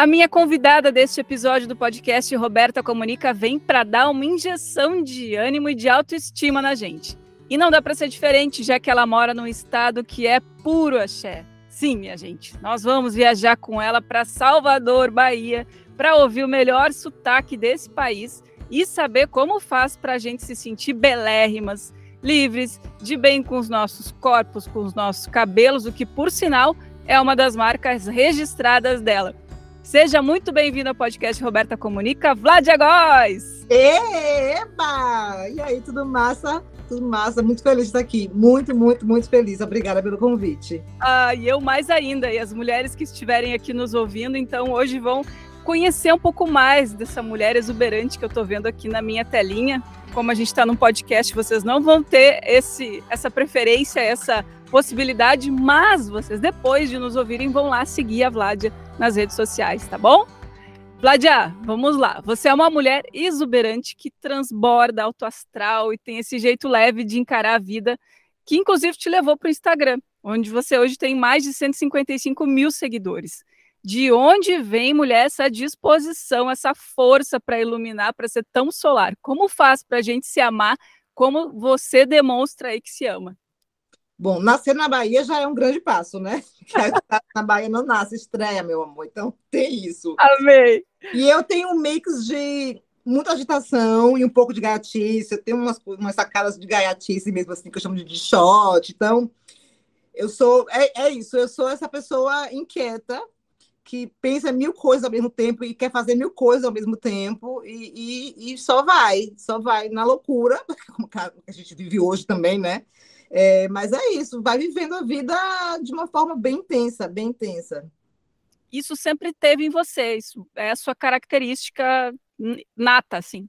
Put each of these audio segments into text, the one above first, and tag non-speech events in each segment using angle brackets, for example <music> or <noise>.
A minha convidada deste episódio do podcast Roberta Comunica vem para dar uma injeção de ânimo e de autoestima na gente. E não dá para ser diferente, já que ela mora num estado que é puro axé. Sim, minha gente, nós vamos viajar com ela para Salvador, Bahia, para ouvir o melhor sotaque desse país e saber como faz para a gente se sentir belérrimas, livres, de bem com os nossos corpos, com os nossos cabelos, o que, por sinal, é uma das marcas registradas dela. Seja muito bem-vindo ao podcast Roberta Comunica, Vladia Góes! Eba! E aí, tudo massa? Tudo massa, muito feliz de estar aqui. Muito, muito, muito feliz. Obrigada pelo convite. Ah, e eu mais ainda. E as mulheres que estiverem aqui nos ouvindo, então hoje vão conhecer um pouco mais dessa mulher exuberante que eu estou vendo aqui na minha telinha. Como a gente está num podcast, vocês não vão ter esse, essa preferência, essa possibilidade, mas vocês, depois de nos ouvirem, vão lá seguir a Vladia nas redes sociais, tá bom? Vladia, vamos lá. Você é uma mulher exuberante que transborda alto astral e tem esse jeito leve de encarar a vida, que inclusive te levou para o Instagram, onde você hoje tem mais de 155 mil seguidores. De onde vem, mulher, essa disposição, essa força para iluminar, para ser tão solar? Como faz para a gente se amar como você demonstra aí que se ama? Bom, nascer na Bahia já é um grande passo, né? <laughs> na Bahia não nasce, estreia, meu amor. Então tem isso. Amei. E eu tenho um mix de muita agitação e um pouco de gaiatice. Eu tenho umas, umas sacadas de gaiatice mesmo, assim, que eu chamo de, de shot. Então, eu sou. É, é isso, eu sou essa pessoa inquieta que pensa mil coisas ao mesmo tempo e quer fazer mil coisas ao mesmo tempo e, e, e só vai, só vai na loucura, <laughs> como a gente vive hoje também, né? É, mas é isso, vai vivendo a vida de uma forma bem intensa, bem intensa. Isso sempre teve em você, isso é a sua característica nata, assim.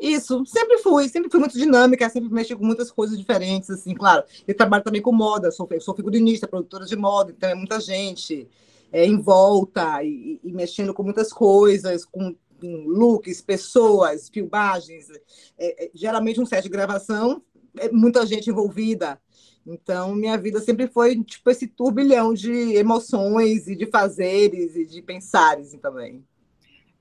Isso, sempre fui, sempre fui muito dinâmica, sempre mexi com muitas coisas diferentes, assim, claro. Eu trabalho também com moda, sou, sou figurinista, produtora de moda, então é muita gente é, em volta e, e, mexendo com muitas coisas, com, looks, pessoas, filmagens. É, é, geralmente um set de gravação muita gente envolvida. Então, minha vida sempre foi tipo esse turbilhão de emoções e de fazeres e de pensares também.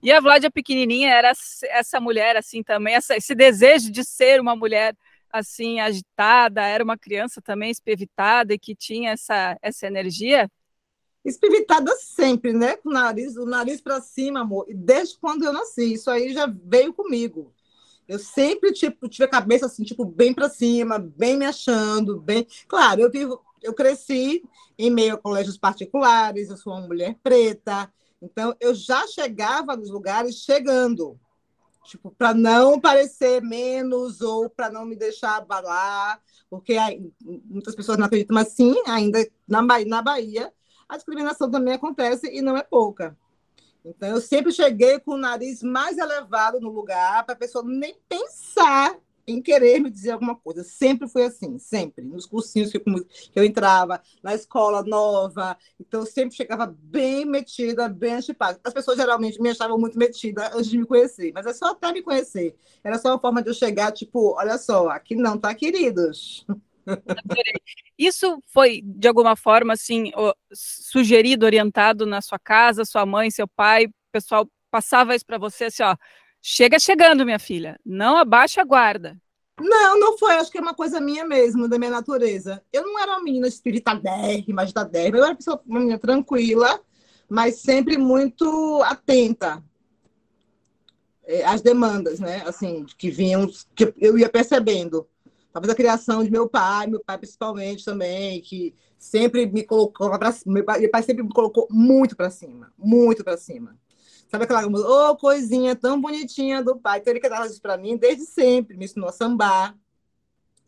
E a Vládia pequenininha era essa mulher assim também, essa, esse desejo de ser uma mulher assim agitada, era uma criança também espevitada e que tinha essa essa energia? Espivitada sempre, né? Com o nariz, o nariz para cima, amor. E desde quando eu nasci, isso aí já veio comigo. Eu sempre tipo, tive a cabeça assim, tipo, bem para cima, bem me achando, bem. Claro, eu vivo, eu cresci em meio a colégios particulares, eu sou uma mulher preta, então eu já chegava nos lugares chegando, tipo, para não parecer menos ou para não me deixar abalar, porque muitas pessoas não acreditam, mas sim, ainda na Bahia, na Bahia a discriminação também acontece e não é pouca. Então, eu sempre cheguei com o nariz mais elevado no lugar, para a pessoa nem pensar em querer me dizer alguma coisa. Sempre foi assim, sempre. Nos cursinhos que eu entrava, na escola nova. Então, eu sempre chegava bem metida, bem antipática. As pessoas geralmente me achavam muito metida antes de me conhecer, mas é só até me conhecer. Era só uma forma de eu chegar, tipo, olha só, aqui não tá, queridos. Isso foi, de alguma forma, assim, sugerido, orientado na sua casa, sua mãe, seu pai, o pessoal passava isso para você, assim, ó, chega chegando, minha filha, não abaixa a guarda. Não, não foi, acho que é uma coisa minha mesmo, da minha natureza. Eu não era uma menina espiritadérrima, agitadérrima, eu era uma menina tranquila, mas sempre muito atenta é, às demandas, né, assim, que vinham, que eu ia percebendo talvez a criação de meu pai, meu pai principalmente também, que sempre me colocou para cima. Meu pai, meu pai sempre me colocou muito para cima, muito para cima. Sabe aquela oh, coisinha tão bonitinha do pai? Então ele quer isso para mim desde sempre, me ensinou a sambar,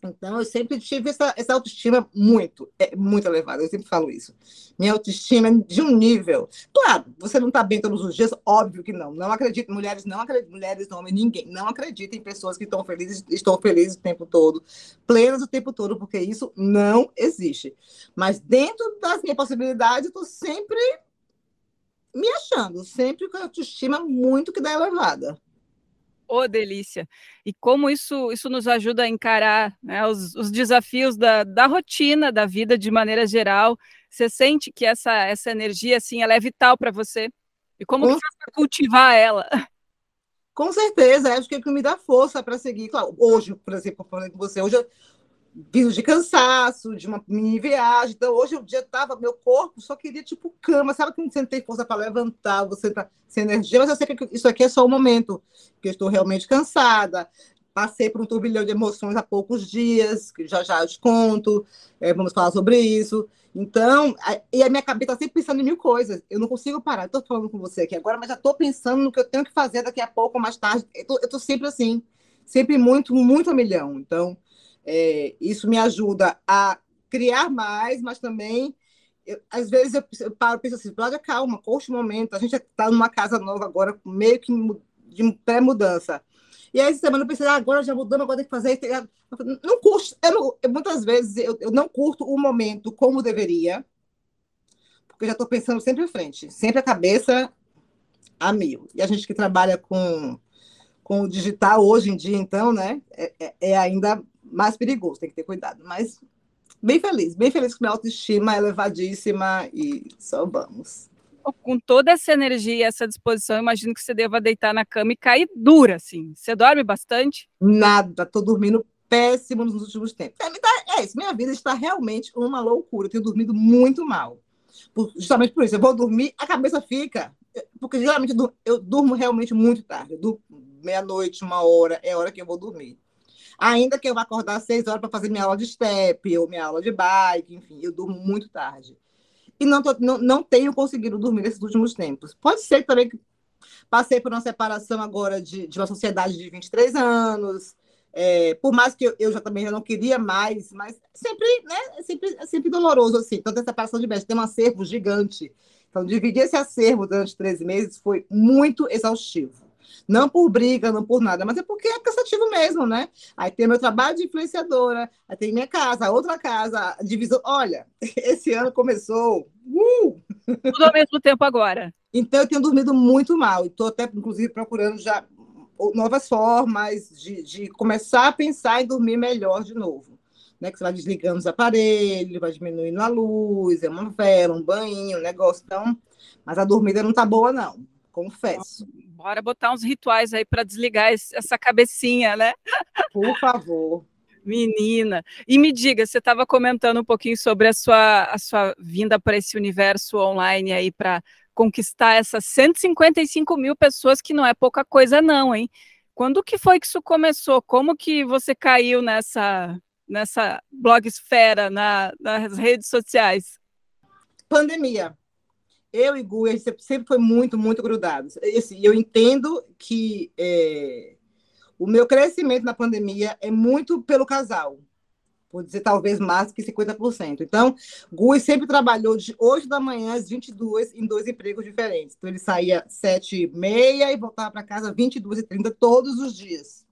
então, eu sempre tive essa, essa autoestima muito, é, muito elevada, eu sempre falo isso. Minha autoestima é de um nível. Claro, você não está bem todos os dias, óbvio que não. Não acredito, mulheres não acreditam, mulheres, homens, ninguém, não acredita em pessoas que estão felizes, estão felizes o tempo todo, plenas o tempo todo, porque isso não existe. Mas dentro das minhas possibilidades, eu estou sempre me achando, sempre com a autoestima muito que dá elevada. Oh, delícia! E como isso, isso nos ajuda a encarar né, os, os, desafios da, da rotina, da vida de maneira geral. Você sente que essa, essa energia assim, ela é vital para você? E como Com... para cultivar ela? <laughs> Com certeza, acho que é que me dá força para seguir. Claro, hoje, por exemplo, falando com você, hoje eu vindo de cansaço, de uma mini viagem. Então, hoje o dia estava, meu corpo só queria tipo cama. Sabe que você não tem força para levantar, você está sem energia, mas eu sei que isso aqui é só um momento, que eu estou realmente cansada. Passei por um turbilhão de emoções há poucos dias, que já já eu te conto, é, vamos falar sobre isso. Então, a, e a minha cabeça está sempre pensando em mil coisas. Eu não consigo parar. Estou falando com você aqui agora, mas já estou pensando no que eu tenho que fazer daqui a pouco, mais tarde. Eu estou sempre assim, sempre muito, muito a milhão. Então, é, isso me ajuda a criar mais, mas também, eu, às vezes, eu, eu paro e penso assim, Cláudia, calma, curte o momento. A gente está numa casa nova agora, meio que de pré-mudança. E aí, essa semana eu pensei, ah, agora já mudamos, agora tem que fazer. Não curto, eu não, eu, muitas vezes eu, eu não curto o momento como deveria, porque eu já estou pensando sempre em frente, sempre a cabeça a mil. E a gente que trabalha com, com o digital hoje em dia, então, né, é, é, é ainda mais perigoso, tem que ter cuidado. Mas bem feliz, bem feliz com minha autoestima elevadíssima e só vamos. Com toda essa energia e essa disposição, imagino que você deva deitar na cama e cair dura, assim. Você dorme bastante? Nada, tô dormindo péssimo nos últimos tempos. É, é isso, minha vida está realmente uma loucura. Eu tenho dormido muito mal. Por, justamente por isso, eu vou dormir, a cabeça fica. Porque geralmente eu durmo realmente muito tarde. Meia-noite, uma hora, é a hora que eu vou dormir. Ainda que eu vá acordar às seis horas para fazer minha aula de step ou minha aula de bike, enfim, eu durmo muito tarde. E não, tô, não, não tenho conseguido dormir nesses últimos tempos. Pode ser também que passei por uma separação agora de, de uma sociedade de 23 anos. É, por mais que eu, eu, já também já não queria mais, mas sempre, né, é sempre, é sempre doloroso, assim. Então, a separação de bens tem um acervo gigante. Então, dividir esse acervo durante três meses foi muito exaustivo. Não por briga, não por nada, mas é porque é cansativo mesmo, né? Aí tem meu trabalho de influenciadora, aí tem minha casa, outra casa, divisão. Olha, <laughs> esse ano começou. Uh! Tudo ao mesmo tempo agora. Então eu tenho dormido muito mal. Estou até, inclusive, procurando já novas formas de, de começar a pensar em dormir melhor de novo. Né, que você vai desligando os aparelhos, vai diminuindo a luz, é uma vela, um banho, um negócio. Então, mas a dormida não tá boa, não confesso. Bora botar uns rituais aí para desligar essa cabecinha, né? Por favor. Menina. E me diga, você estava comentando um pouquinho sobre a sua, a sua vinda para esse universo online aí para conquistar essas 155 mil pessoas, que não é pouca coisa, não, hein? Quando que foi que isso começou? Como que você caiu nessa, nessa blogosfera, na, nas redes sociais? Pandemia eu e Gu, a gente sempre foi muito, muito grudados. E assim, eu entendo que é, o meu crescimento na pandemia é muito pelo casal. Vou dizer talvez mais que 50%. Então, Gui sempre trabalhou de 8 da manhã às 22 em dois empregos diferentes. Então, ele saía 7 e meia e voltava para casa 22 e 30 todos os dias.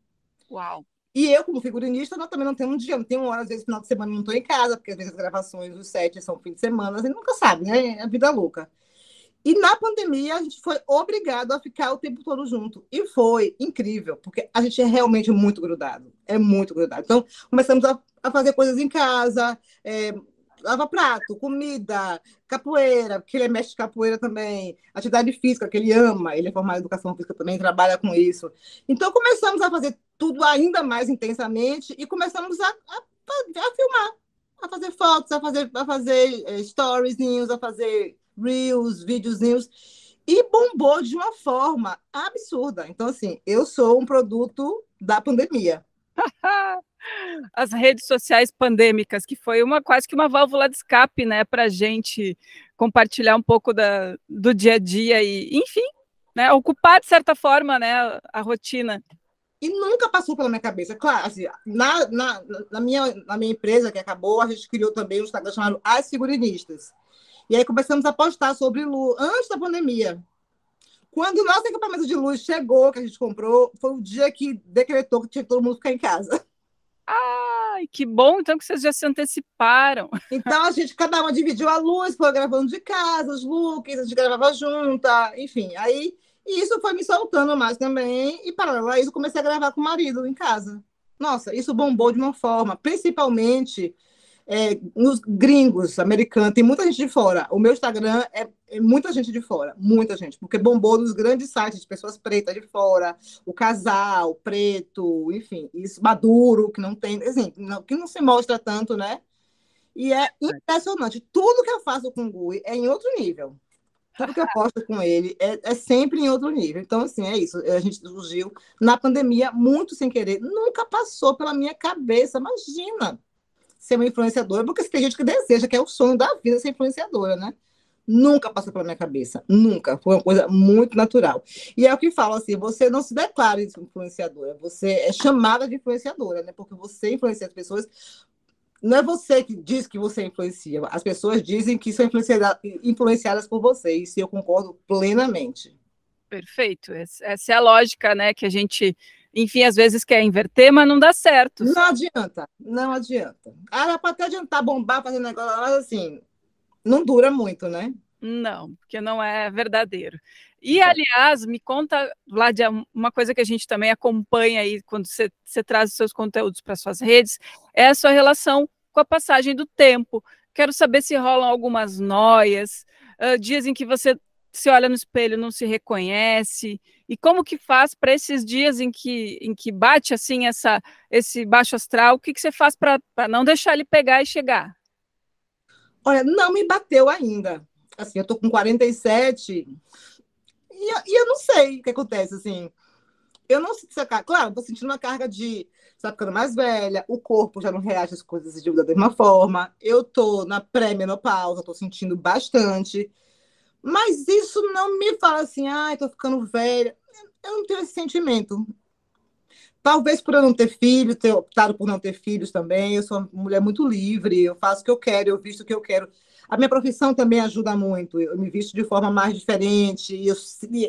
Uau! E eu, como figurinista, não, também não tenho um dia, não tenho uma hora, às vezes, final de semana não estou em casa, porque às vezes as gravações, os sete são fim de semana, a gente nunca sabe, né? É a vida louca. E na pandemia, a gente foi obrigado a ficar o tempo todo junto. E foi incrível, porque a gente é realmente muito grudado. É muito grudado. Então, começamos a, a fazer coisas em casa, é, lava prato, comida, capoeira, porque ele é mestre de capoeira também, atividade física, que ele ama, ele é formado em educação física também, trabalha com isso. Então, começamos a fazer tudo ainda mais intensamente e começamos a, a, a filmar, a fazer fotos, a fazer, a fazer é, stories, a fazer reels, videozinhos, e bombou de uma forma absurda. Então, assim, eu sou um produto da pandemia. <laughs> As redes sociais pandêmicas, que foi uma quase que uma válvula de escape, né, para a gente compartilhar um pouco da, do dia a dia e, enfim, né, ocupar de certa forma, né, a rotina. E nunca passou pela minha cabeça. Claro, assim, na, na, na, minha, na minha empresa que acabou, a gente criou também um Instagram chamado As Figurinistas. E aí começamos a postar sobre luz antes da pandemia. Quando o nosso equipamento de luz chegou, que a gente comprou, foi o dia que decretou que tinha que todo mundo ficar em casa. Ai, que bom, então que vocês já se anteciparam. Então a gente, cada uma dividiu a luz, foi gravando de casa, os looks, a gente gravava junta, enfim. Aí e isso foi me soltando mais também. E paralelo a isso, comecei a gravar com o marido em casa. Nossa, isso bombou de uma forma, principalmente é, nos gringos, americanos, tem muita gente de fora. O meu Instagram é, é, muita gente de fora, muita gente, porque bombou nos grandes sites de pessoas pretas de fora, o casal, preto, enfim, isso maduro, que não tem, assim, não, que não se mostra tanto, né? E é impressionante. Tudo que eu faço com o Gui é em outro nível. Tudo que eu posto com ele é, é, sempre em outro nível. Então, assim, é isso. A gente surgiu na pandemia, muito sem querer. Nunca passou pela minha cabeça. Imagina ser uma influenciadora, porque tem gente que deseja, que é o sonho da vida ser influenciadora, né? Nunca passou pela minha cabeça, nunca. Foi uma coisa muito natural. E é o que falo assim: você não se declara influenciadora, você é chamada de influenciadora, né? Porque você influencia as pessoas não é você que diz que você influencia. As pessoas dizem que são influenciadas por você. E eu concordo plenamente. Perfeito. Essa é a lógica, né? Que a gente, enfim, às vezes quer inverter, mas não dá certo. Não adianta, não adianta. Ah, pode até adiantar bombar, fazer negócio, mas assim, não dura muito, né? Não, porque não é verdadeiro. E, aliás, me conta, Vladia, uma coisa que a gente também acompanha aí quando você, você traz os seus conteúdos para suas redes, é a sua relação com a passagem do tempo. Quero saber se rolam algumas noias, uh, dias em que você se olha no espelho não se reconhece, e como que faz para esses dias em que, em que bate assim essa, esse baixo astral, o que, que você faz para não deixar ele pegar e chegar? Olha, não me bateu ainda. Assim, eu tô com 47, e, e eu não sei o que acontece, assim. Eu não sinto essa carga. Claro, estou sentindo uma carga de. Você tá ficando mais velha, o corpo já não reage às coisas da mesma forma. Eu tô na pré-menopausa, tô sentindo bastante. Mas isso não me fala assim, ai, ah, tô ficando velha. Eu não tenho esse sentimento. Talvez por eu não ter filho, ter optado por não ter filhos também. Eu sou uma mulher muito livre, eu faço o que eu quero, eu visto o que eu quero. A minha profissão também ajuda muito. Eu me visto de forma mais diferente. Eu,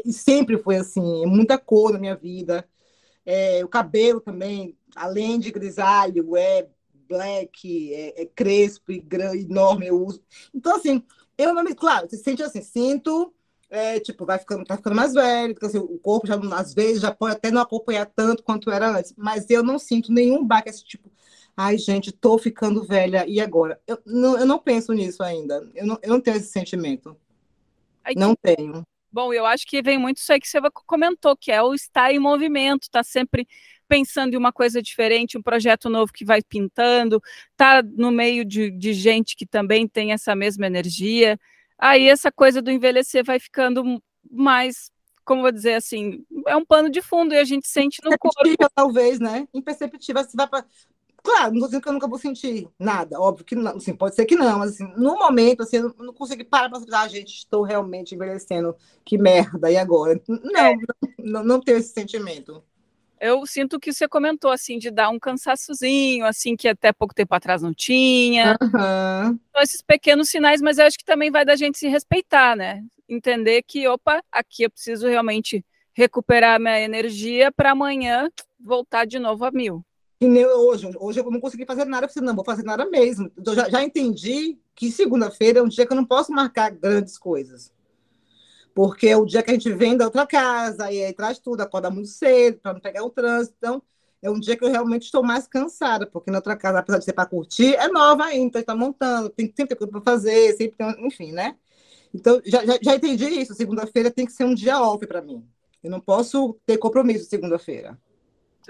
e sempre foi assim, muita cor na minha vida. É, o cabelo também, além de grisalho, é black, é, é crespo e enorme, eu uso. Então, assim, eu. Claro, você sente assim, sinto. É, tipo, vai ficando, tá ficando mais velho, porque assim, o corpo já, às vezes, já pode até não acompanhar tanto quanto era antes, mas eu não sinto nenhum baque, esse tipo, Ai, gente, tô ficando velha, e agora? Eu não, eu não penso nisso ainda. Eu não, eu não tenho esse sentimento. Ai, não que... tenho. Bom, eu acho que vem muito isso aí que você comentou, que é o estar em movimento, tá sempre pensando em uma coisa diferente, um projeto novo que vai pintando, tá no meio de, de gente que também tem essa mesma energia. Aí essa coisa do envelhecer vai ficando mais como vou dizer assim, é um pano de fundo e a gente sente no corpo. talvez, né? Imperceptível. Você vai para Claro, não estou dizendo que eu nunca vou sentir nada, óbvio que não, assim, pode ser que não, mas assim, no momento, assim, eu não consigo parar para pensar, ah, gente, estou realmente envelhecendo, que merda, e agora? Não, é. não, não tenho esse sentimento. Eu sinto que você comentou, assim, de dar um cansaçozinho, assim, que até pouco tempo atrás não tinha. Uhum. Então, esses pequenos sinais, mas eu acho que também vai da gente se respeitar, né? Entender que, opa, aqui eu preciso realmente recuperar minha energia para amanhã voltar de novo a mil. Que nem hoje. Hoje eu não consegui fazer nada, falei, não, vou fazer nada mesmo. Eu já, já entendi que segunda-feira é um dia que eu não posso marcar grandes coisas. Porque é o dia que a gente vem da outra casa, e aí traz tudo, acorda muito cedo, para não pegar o trânsito. Então, é um dia que eu realmente estou mais cansada, porque na outra casa, apesar de ser para curtir, é nova ainda, então está montando, tem sempre coisa para fazer, sempre tem, enfim, né? Então, já, já, já entendi isso. Segunda-feira tem que ser um dia off para mim. Eu não posso ter compromisso segunda-feira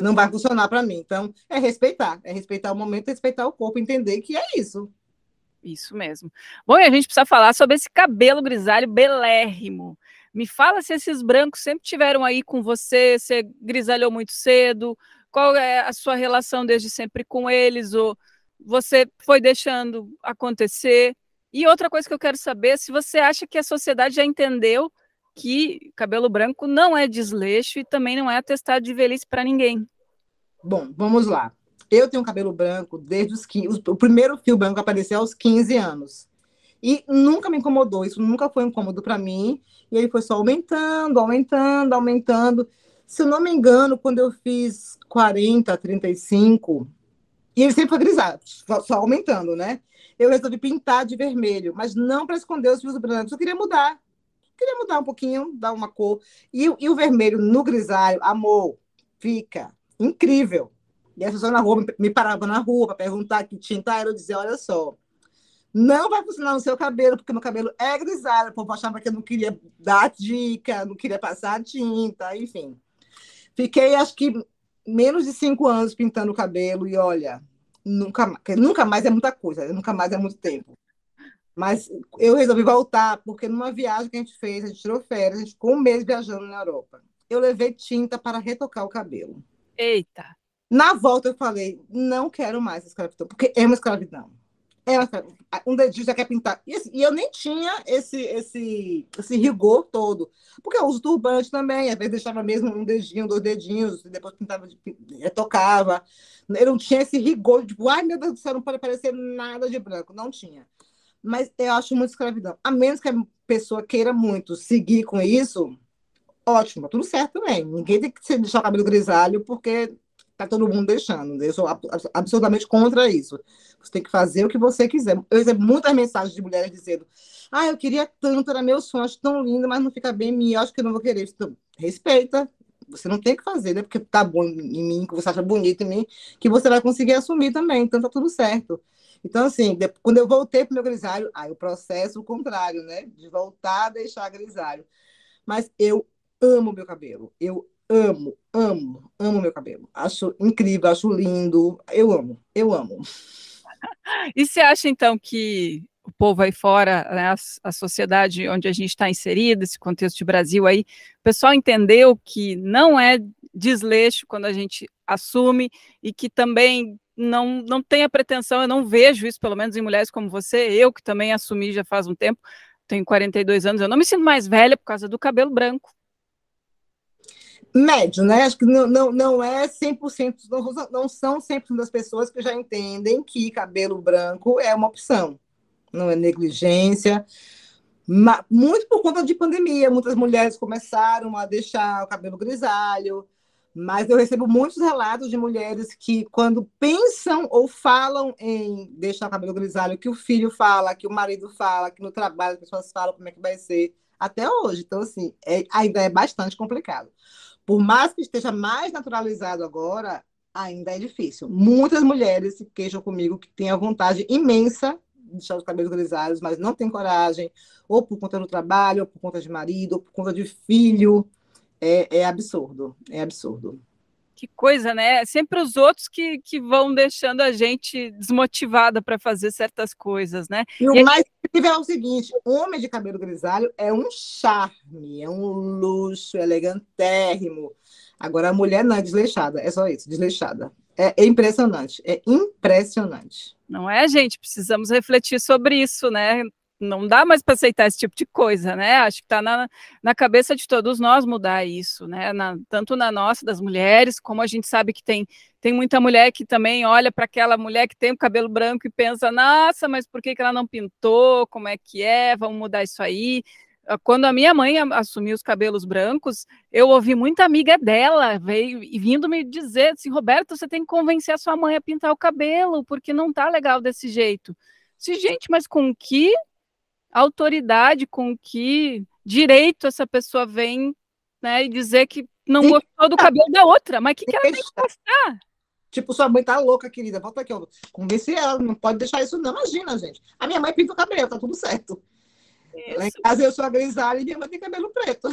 não vai funcionar para mim. Então, é respeitar, é respeitar o momento, respeitar o corpo, entender que é isso. Isso mesmo. Bom, e a gente precisa falar sobre esse cabelo grisalho belérrimo. Me fala se esses brancos sempre tiveram aí com você, você grisalhou muito cedo, qual é a sua relação desde sempre com eles, ou você foi deixando acontecer? E outra coisa que eu quero saber se você acha que a sociedade já entendeu que cabelo branco não é desleixo e também não é atestado de velhice para ninguém. Bom, vamos lá. Eu tenho cabelo branco desde os 15. O primeiro fio branco apareceu aos 15 anos. E nunca me incomodou, isso nunca foi incômodo para mim. E ele foi só aumentando, aumentando, aumentando. Se eu não me engano, quando eu fiz 40, 35, e ele sempre foi grisalho, só, só aumentando, né? Eu resolvi pintar de vermelho, mas não para esconder os fios brancos, eu queria mudar queria mudar um pouquinho, dar uma cor. E, e o vermelho no grisalho, amor, fica incrível. E as pessoas na rua me paravam na rua para perguntar que tinta era. Eu dizia: olha só, não vai funcionar no seu cabelo, porque meu cabelo é grisalho. O povo achava que eu não queria dar dica, não queria passar tinta, enfim. Fiquei, acho que, menos de cinco anos pintando o cabelo e olha, nunca, nunca mais é muita coisa, nunca mais é muito tempo. Mas eu resolvi voltar, porque numa viagem que a gente fez, a gente tirou férias, a gente ficou um mês viajando na Europa. Eu levei tinta para retocar o cabelo. Eita! Na volta eu falei, não quero mais escravidão, porque é uma escravidão. É uma escravidão. Um dedinho já quer pintar. E, assim, e, eu nem tinha esse, esse, esse rigor todo. Porque eu uso turbante também, às vezes deixava mesmo um dedinho, dois dedinhos, depois pintava, retocava. Eu não tinha esse rigor, tipo, ai meu Deus do céu, não pode aparecer nada de branco. Não tinha mas eu acho muito escravidão. A menos que a pessoa queira muito seguir com isso, ótimo, tudo certo também. Ninguém tem que deixar o cabelo grisalho porque tá todo mundo deixando. Eu sou absolutamente contra isso. Você tem que fazer o que você quiser. Eu recebo muitas mensagens de mulheres dizendo: Ah, eu queria tanto, era meu sonho, acho tão lindo, mas não fica bem em mim, acho que eu não vou querer. Então, respeita. Você não tem que fazer, né? Porque tá bom em mim, que você acha bonito em mim, que você vai conseguir assumir também. Então tá tudo certo. Então, assim, quando eu voltei para o meu grisalho, aí o processo o contrário, né? De voltar a deixar grisalho. Mas eu amo meu cabelo. Eu amo, amo, amo meu cabelo. Acho incrível, acho lindo. Eu amo, eu amo. <laughs> E você acha, então, que o povo aí fora, né, a, a, sociedade onde a gente está inserida, esse contexto de Brasil aí, o pessoal entendeu que não é desleixo quando a gente assume e que também não, não tem a pretensão, eu não vejo isso, pelo menos em mulheres como você, eu que também assumi já faz um tempo, tenho 42 anos, eu não me sinto mais velha por causa do cabelo branco. Médio, né? Acho que não, não, não é 100%, não, não são 100% das pessoas que já entendem que cabelo branco é uma opção, não é negligência, muito por conta de pandemia, muitas mulheres começaram a deixar o cabelo grisalho, mas eu recebo muitos relatos de mulheres que, quando pensam ou falam em deixar o cabelo grisalho, que o filho fala, que o marido fala, que no trabalho as pessoas falam como é que vai ser, até hoje. Então, assim, é, ainda é bastante complicado. Por mais que esteja mais naturalizado agora, ainda é difícil. Muitas mulheres se queixam comigo que têm a vontade imensa de deixar os cabelos grisalhos, mas não têm coragem, ou por conta do trabalho, ou por conta de marido, ou por conta de filho é, é absurdo, é absurdo. Que coisa, né? É sempre os outros que, que vão deixando a gente desmotivada para fazer certas coisas, né? E, e o mais incrível é o seguinte: homem de cabelo grisalho é um charme, é um luxo, elegantérrimo. Agora a mulher não é desleixada, é só isso, desleixada. É, é impressionante, é impressionante. Não é, gente? Precisamos refletir sobre isso, né? Não dá mais para aceitar esse tipo de coisa, né? Acho que está na, na cabeça de todos nós mudar isso, né? Na, tanto na nossa, das mulheres, como a gente sabe que tem, tem muita mulher que também olha para aquela mulher que tem o cabelo branco e pensa, nossa, mas por que, que ela não pintou? Como é que é? Vamos mudar isso aí. Ah, quando a minha mãe assumiu os cabelos brancos, eu ouvi muita amiga dela veio e vindo me dizer assim, Roberto, você tem que convencer a sua mãe a pintar o cabelo, porque não tá legal desse jeito. Se, gente, mas com que autoridade, com que direito essa pessoa vem né, e dizer que não gostou do cabelo da outra. Mas o que, que ela tem que gostar? Tipo, sua mãe tá louca, querida. Volta aqui, ó. Convencer ela, não pode deixar isso, não. Imagina, gente. A minha mãe pinta o cabelo, tá tudo certo. Isso. Lá em casa eu sou a grisalha e minha mãe tem cabelo preto.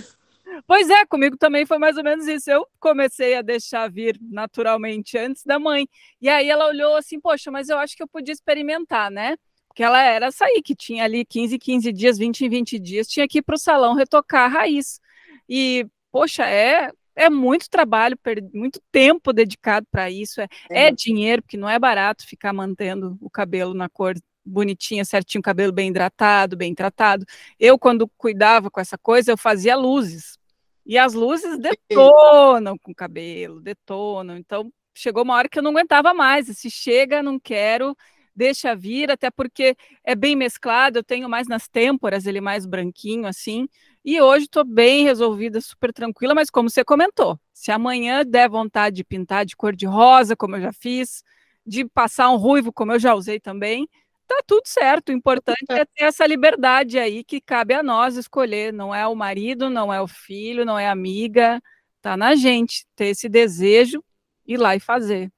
Pois é, comigo também foi mais ou menos isso. Eu comecei a deixar vir naturalmente antes da mãe. E aí ela olhou assim, poxa, mas eu acho que eu podia experimentar, né? Porque ela era sair, que tinha ali 15, 15 dias, 20 em 20 dias, tinha que ir para o salão retocar a raiz. E, poxa, é, é muito trabalho, muito tempo dedicado para isso, é, é. é, dinheiro, porque não é barato ficar mantendo o cabelo na cor bonitinha, certinho, cabelo bem hidratado, bem tratado. Eu, quando cuidava com essa coisa, eu fazia luzes. E as luzes <laughs> detonam com o cabelo, detonam. Então, chegou uma hora que eu não aguentava mais. Se chega, não quero deixa vir, até porque é bem mesclado, eu tenho mais nas têmporas, ele mais branquinho assim. E hoje estou bem resolvida, super tranquila, mas como você comentou, se amanhã der vontade de pintar de cor de rosa, como eu já fiz, de passar um ruivo, como eu já usei também, tá tudo certo. O importante é ter essa liberdade aí que cabe a nós escolher. Não é o marido, não é o filho, não é a amiga, tá na gente ter esse desejo ir lá e fazer.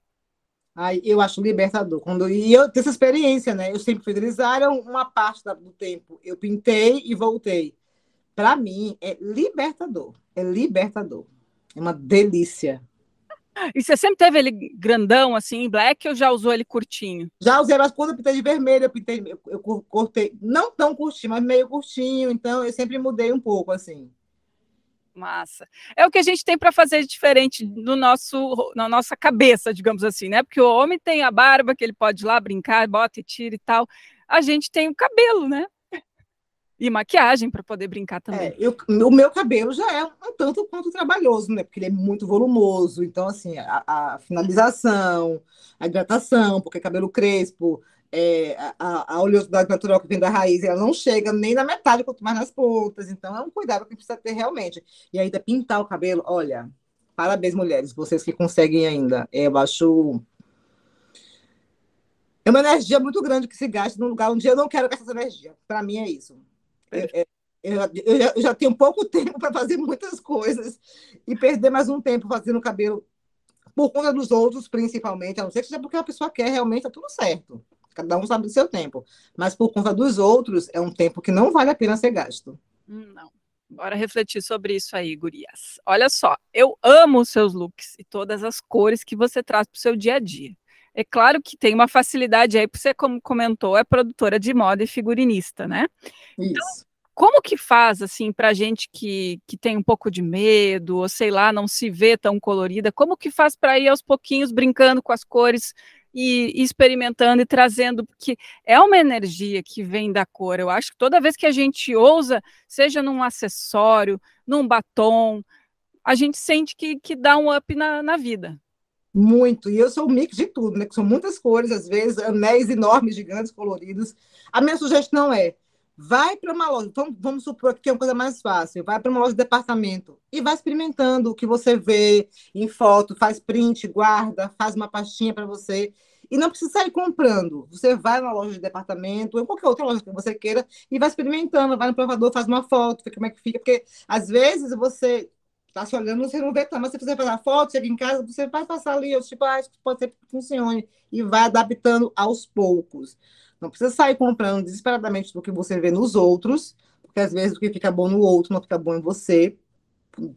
Aí eu acho libertador. Quando, e eu tenho essa experiência, né? Eu sempre fiz grisalha, uma parte do tempo eu pintei e voltei. Para mim, é libertador. É libertador. É uma delícia. E você sempre teve ele grandão, assim, em black, ou já usou ele curtinho? Já usei, mas quando eu pintei de vermelho, eu pintei, eu cortei, não tão curtinho, mas meio curtinho, então eu sempre mudei um pouco, assim. Massa. É o que a gente tem para fazer diferente no nosso, na nossa cabeça, digamos assim, né? Porque o homem tem a barba que ele pode ir lá brincar, bota e tira e tal. A gente tem o cabelo, né? E maquiagem para poder brincar também. É, eu, o meu cabelo já é um tanto quanto trabalhoso, né? Porque ele é muito volumoso. Então, assim, a, a finalização, a hidratação, porque cabelo crespo, é, a, a oleosidade natural que vem da raiz, ela não chega nem na metade, quanto mais nas pontas. Então, é um cuidado que precisa ter realmente. E ainda pintar o cabelo, olha, parabéns, mulheres, vocês que conseguem ainda. Eu acho. É uma energia muito grande que se gasta num lugar onde eu não quero gastar essa energia. Para mim é isso. É, é, eu, eu, já, eu já tenho pouco <laughs> tempo para fazer muitas coisas e perder mais um tempo fazendo cabelo por conta dos outros, principalmente, a não ser que seja porque a pessoa quer, realmente tá tudo certo. Cada um sabe do seu tempo. Mas por conta dos outros, é um tempo que não vale a pena ser gasto. Hum, não. Bora refletir sobre isso aí, gurias. Olha só, eu amo os seus looks e todas as cores que você traz para o seu dia a dia. É claro que tem uma facilidade aí, porque você, como comentou, é produtora de moda e figurinista, né? Então, Isso. Então, como que faz, assim, para gente que, que tem um pouco de medo, ou sei lá, não se vê tão colorida, como que faz para ir aos pouquinhos brincando com as cores e, experimentando e trazendo, porque é uma energia que vem da cor. Eu acho que toda vez que a gente ousa, seja num acessório, num batom, a gente sente que, que dá um up na, na vida. Muito. E eu sou um mix de tudo, né? Que são muitas cores, às vezes, anéis enormes, gigantes, coloridos. A minha sugestão é: vai para uma loja, vamos, vamos supor que é uma coisa mais fácil, vai para uma loja de departamento e vai experimentando o que você vê em foto, faz print, guarda, faz uma pastinha para você. E não precisa sair comprando. Você vai na loja de departamento, ou qualquer outra loja que você queira, e vai experimentando, vai no provador, faz uma foto, vê como é que fica. Porque, às vezes, você Tá se olhando, você não vê tanto. Mas se você fazer foto, chega em casa, você vai passar ali, eu, tipo, ah, pode ser que funcione. E vai adaptando aos poucos. Não precisa sair comprando desesperadamente do que você vê nos outros, porque às vezes o que fica bom no outro não fica bom em você,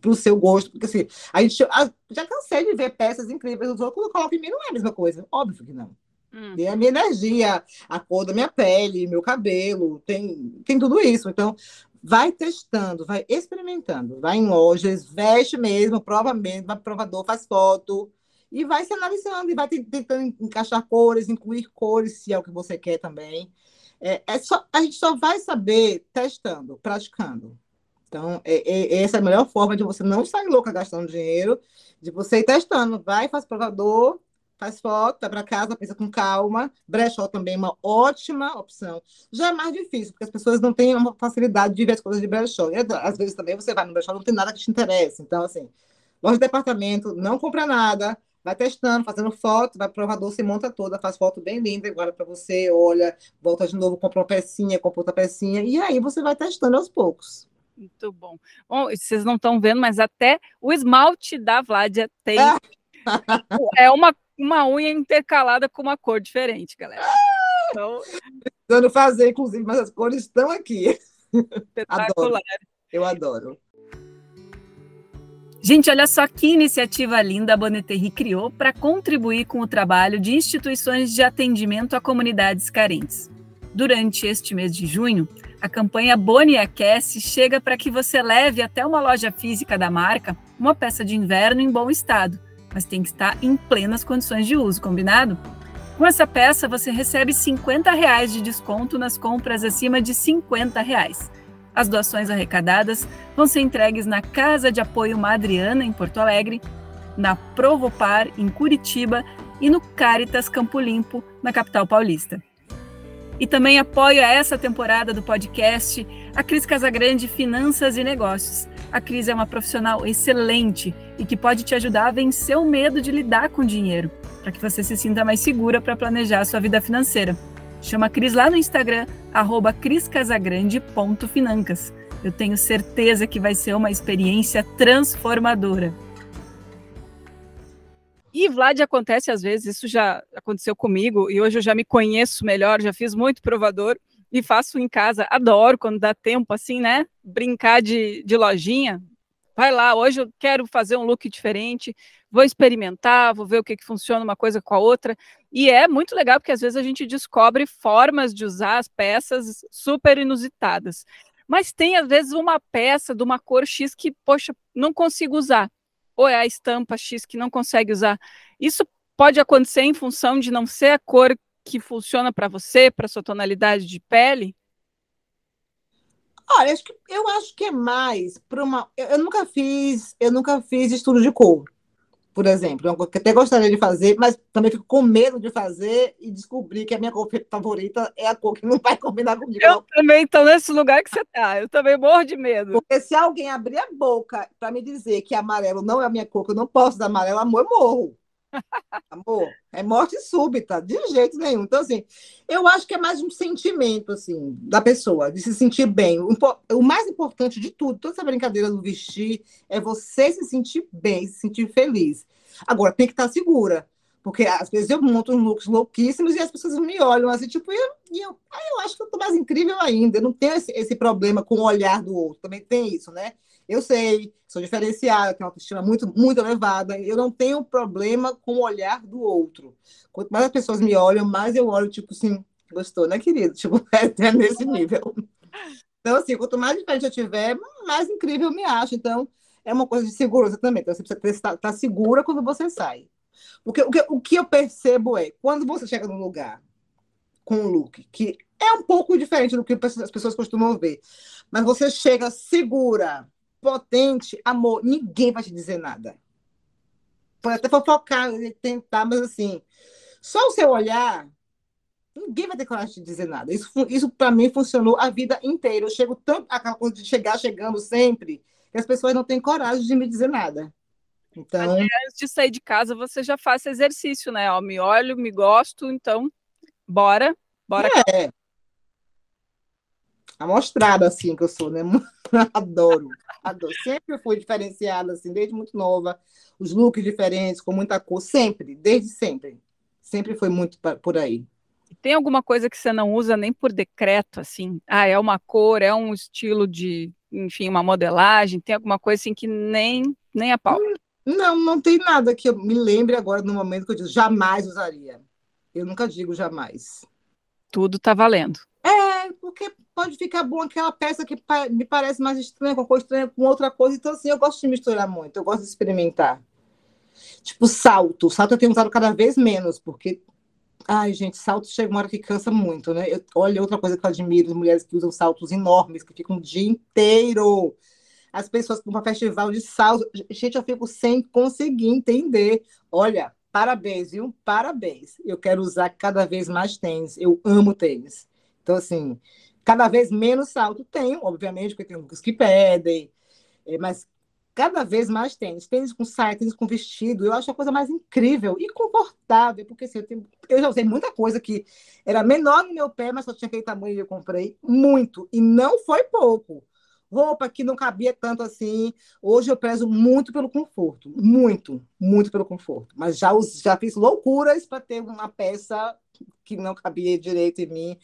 para o seu gosto. Porque assim, a gente a, já cansei de ver peças incríveis nos outros, quando eu coloco em mim não é a mesma coisa. Óbvio que não. Hum. Tem a minha energia, a cor da minha pele, meu cabelo, tem, tem tudo isso. Então, vai testando, vai experimentando, vai em lojas, veste mesmo, prova mesmo, vai pro provador, faz foto e vai se analisando e vai tentando encaixar cores, incluir cores, se é o que você quer também. É, é só, a gente só vai saber testando, praticando. Então, é, é, essa é a melhor forma de você não sair louca gastando dinheiro, de você ir testando. Vai, faz provador, faz foto, vai para casa, pensa com calma. Brechó também é uma ótima opção. Já é mais difícil, porque as pessoas não têm uma facilidade de ver as coisas de brechó. E, às vezes também você vai no brechó, não tem nada que te interessa. Então, assim, loja de departamento, não compra nada, vai testando, fazendo foto, vai pro provador, se monta toda, faz foto bem linda, agora para você, olha, volta de novo, compra uma pecinha, compra outra pecinha, e aí você vai testando aos poucos. Muito bom. Bom, vocês não estão vendo, mas até o esmalte da Vládia tem. <laughs> é uma uma unha intercalada com uma cor diferente, galera. Então... Precisando fazer, inclusive, mas as cores estão aqui. <laughs> Adoro. Eu adoro. Gente, olha só que iniciativa linda a Bonneterre criou para contribuir com o trabalho de instituições de atendimento a comunidades carentes. Durante este mês de junho, a campanha Boni Aquece chega para que você leve até uma loja física da marca uma peça de inverno em bom estado mas tem que estar em plenas condições de uso, combinado? Com essa peça, você recebe 50 reais de desconto nas compras acima de 50 reais. As doações arrecadadas vão ser entregues na Casa de Apoio Madriana, em Porto Alegre, na Provopar, em Curitiba, e no Caritas Campo Limpo, na capital paulista. E também apoia essa temporada do podcast a Cris Casagrande Finanças e Negócios. A Cris é uma profissional excelente e que pode te ajudar a vencer o medo de lidar com dinheiro, para que você se sinta mais segura para planejar a sua vida financeira. Chama a Cris lá no Instagram, criscasagrande.financas. Eu tenho certeza que vai ser uma experiência transformadora. E Vlad acontece às vezes, isso já aconteceu comigo, e hoje eu já me conheço melhor, já fiz muito provador e faço em casa. Adoro quando dá tempo, assim, né? Brincar de, de lojinha. Vai lá, hoje eu quero fazer um look diferente, vou experimentar, vou ver o que, que funciona uma coisa com a outra. E é muito legal, porque às vezes a gente descobre formas de usar as peças super inusitadas. Mas tem, às vezes, uma peça de uma cor X que, poxa, não consigo usar. Ou é a estampa X que não consegue usar. Isso pode acontecer em função de não ser a cor que funciona para você, para sua tonalidade de pele? Olha, acho que, eu acho que é mais para uma. Eu, eu, nunca fiz, eu nunca fiz estudo de cor, por exemplo. Eu até gostaria de fazer, mas também fico com medo de fazer e descobrir que a minha cor favorita é a cor que não vai combinar comigo. Eu também estou nesse lugar que você está. Eu também morro de medo. Porque se alguém abrir a boca para me dizer que amarelo não é a minha cor, que eu não posso dar amarelo, amor, eu morro. Amor, é morte súbita, de jeito nenhum. Então, assim, eu acho que é mais um sentimento, assim, da pessoa, de se sentir bem. O, mais importante de tudo, toda essa brincadeira do vestir, é você se sentir bem, se sentir feliz. Agora, tem que estar segura. Porque às vezes eu monto uns looks louquíssimos e as pessoas me olham assim, tipo, e eu, e eu, aí eu acho que eu tô mais incrível ainda. Eu não tenho esse, esse problema com o olhar do outro. Também tem isso, né? Eu sei, sou diferenciada, tenho uma autoestima muito, muito elevada. Eu não tenho problema com o olhar do outro. Quanto mais as pessoas me olham, mais eu olho, tipo assim, gostou, né, querido? <laughs> Tipo, é, nesse nível. Então, assim, quanto mais diferente eu tiver, mais incrível eu me acho. Então, é uma coisa de segurança também. Então, você precisa estar tá segura quando você sai. Porque o que, o que eu percebo é, quando você chega num lugar com um look que é um pouco diferente do que as pessoas costumam ver, mas você chega segura, potente, amor, ninguém vai te dizer nada. Pode até fofocar, tentar, mas assim, só o seu olhar, ninguém vai ter coragem de dizer nada. Isso, isso para mim funcionou a vida inteira. Eu chego tanto a de chegar chegando sempre, que as pessoas não têm coragem de me dizer nada. Então, antes de sair de casa, você já faz exercício, né? Ó, me olho, me gosto, então bora, bora. É. Amostrada assim que eu sou, né? <laughs> Adoro. Adoro. Sempre fui diferenciada, assim, desde muito nova. Os looks diferentes, com muita cor, sempre, desde sempre. Sempre foi muito por aí. Tem alguma coisa que você não usa nem por decreto, assim? Ah, é uma cor, é um estilo de, enfim, uma modelagem? Tem alguma coisa assim que nem, nem a pau? Não, não tem nada que eu me lembre agora no momento que eu digo jamais usaria. Eu nunca digo jamais. Tudo tá valendo. É, porque pode ficar bom aquela peça que me parece mais estranha, com coisa estranha, com outra coisa. Então, assim, eu gosto de misturar muito, eu gosto de experimentar. Tipo, salto. Salto eu tenho usado cada vez menos, porque. Ai, gente, salto chega uma hora que cansa muito, né? Eu, olha, outra coisa que eu admiro, mulheres que usam saltos enormes, que ficam o dia inteiro. As pessoas que vão para festival de salto. Gente, eu fico sem conseguir entender. Olha, parabéns, viu? Parabéns. Eu quero usar cada vez mais tênis. Eu amo tênis. Então, assim, cada vez menos salto tenho, obviamente, porque tem lucas que pedem, é, mas cada vez mais tênis. Tênis com saia, tênis com vestido, eu acho a coisa mais incrível e confortável, porque assim, eu, tenho, eu já usei muita coisa que era menor no meu pé, mas só tinha aquele tamanho e eu comprei muito, e não foi pouco. Roupa que não cabia tanto assim. Hoje eu prezo muito pelo conforto, muito, muito pelo conforto. Mas já, já fiz loucuras para ter uma peça que não cabia direito em mim.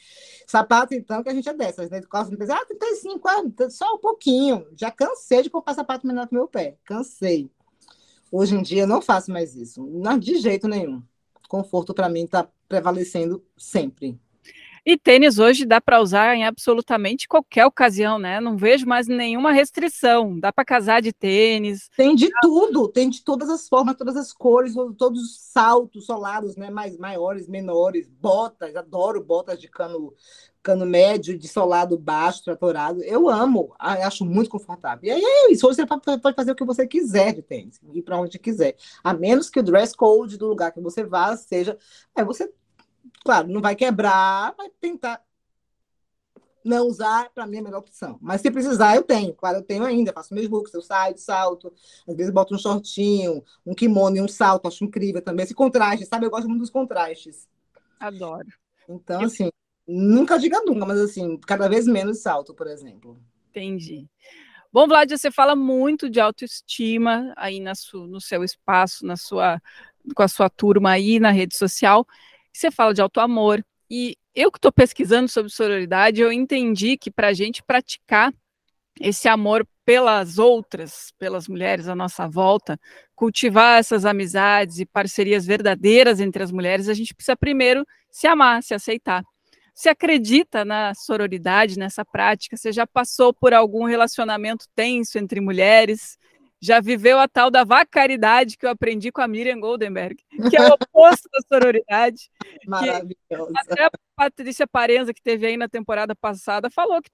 Sapato, então, que a gente é dessas, né? Quase pensa, ah, 35 anos, só um pouquinho. Já cansei de comprar sapato menor que meu pé. Cansei. Hoje em dia não faço mais isso. Não, de jeito nenhum. Conforto para mim está prevalecendo sempre. E tênis hoje dá para usar em absolutamente qualquer ocasião, né? Não vejo mais nenhuma restrição. Dá para casar de tênis. Tem de tudo, tem de todas as formas, todas as cores, todos os saltos solados, né? Mais maiores, menores, botas, adoro botas de cano cano médio, de solado baixo, tratorado. Eu amo, acho muito confortável. E aí é isso, hoje você pode fazer o que você quiser de tênis, ir para onde quiser. A menos que o dress code do lugar que você vá seja. É, você Claro, não vai quebrar, vai tentar não usar, para mim é a melhor opção. Mas se precisar, eu tenho. Claro, eu tenho ainda, faço meus looks, eu saio salto, às vezes boto um shortinho, um kimono e um salto, acho incrível também. Esse contraste, sabe? Eu gosto muito dos contrastes. Adoro. Então, assim, nunca diga nunca, mas assim, cada vez menos salto, por exemplo. Entendi. Bom, Vlad, você fala muito de autoestima aí na no seu espaço, na sua com a sua turma aí na rede social. Você fala de auto-amor. E eu que estou pesquisando sobre sororidade, eu entendi que para a gente praticar esse amor pelas outras, pelas mulheres à nossa volta, cultivar essas amizades e parcerias verdadeiras entre as mulheres, a gente precisa primeiro se amar, se aceitar. Você acredita na sororidade, nessa prática? Você já passou por algum relacionamento tenso entre mulheres? Já viveu a tal da vacaridade que eu aprendi com a Miriam Goldenberg, que é o oposto da sororidade. Maravilhosa. Até a Patrícia Parenza, que teve aí na temporada passada, falou que,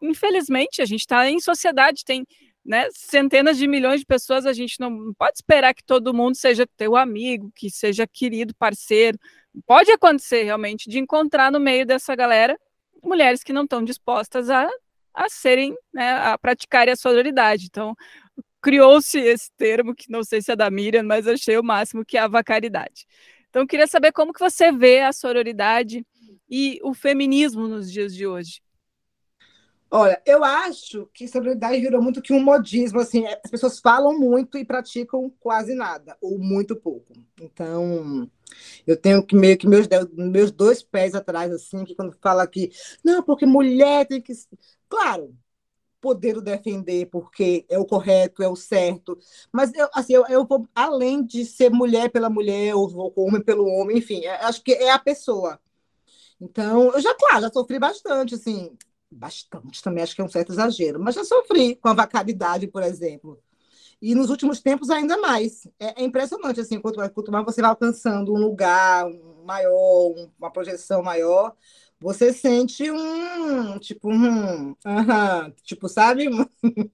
infelizmente, a gente está em sociedade, tem né, centenas de milhões de pessoas, a gente não pode esperar que todo mundo seja teu amigo, que seja querido, parceiro. Pode acontecer realmente de encontrar no meio dessa galera mulheres que não estão dispostas a, a serem, né, a praticarem a sororidade. Então, criou-se esse termo, que não sei se é da Miriam, mas achei o máximo, que é a vacaridade. Então, queria saber como que você vê a sororidade e o feminismo nos dias de hoje. Olha, eu acho que sororidade virou muito que um modismo, assim, as pessoas falam muito e praticam quase nada, ou muito pouco. Então, eu tenho que meio que meus, meus dois pés atrás, assim, que quando fala que, não, porque mulher tem que. Claro, poder defender porque é o correto, é o certo. Mas eu, assim, eu, eu vou além de ser mulher pela mulher ou homem pelo homem, enfim, é, acho que é a pessoa. Então, eu já, claro, já sofri bastante, assim, bastante também, acho que é um certo exagero, mas já sofri com a vacalidade, por exemplo. E nos últimos tempos ainda mais. É, é impressionante, assim, quanto, quanto mais você vai alcançando um lugar maior, uma projeção maior, você sente um, tipo, um, uh -huh, tipo, sabe? <laughs>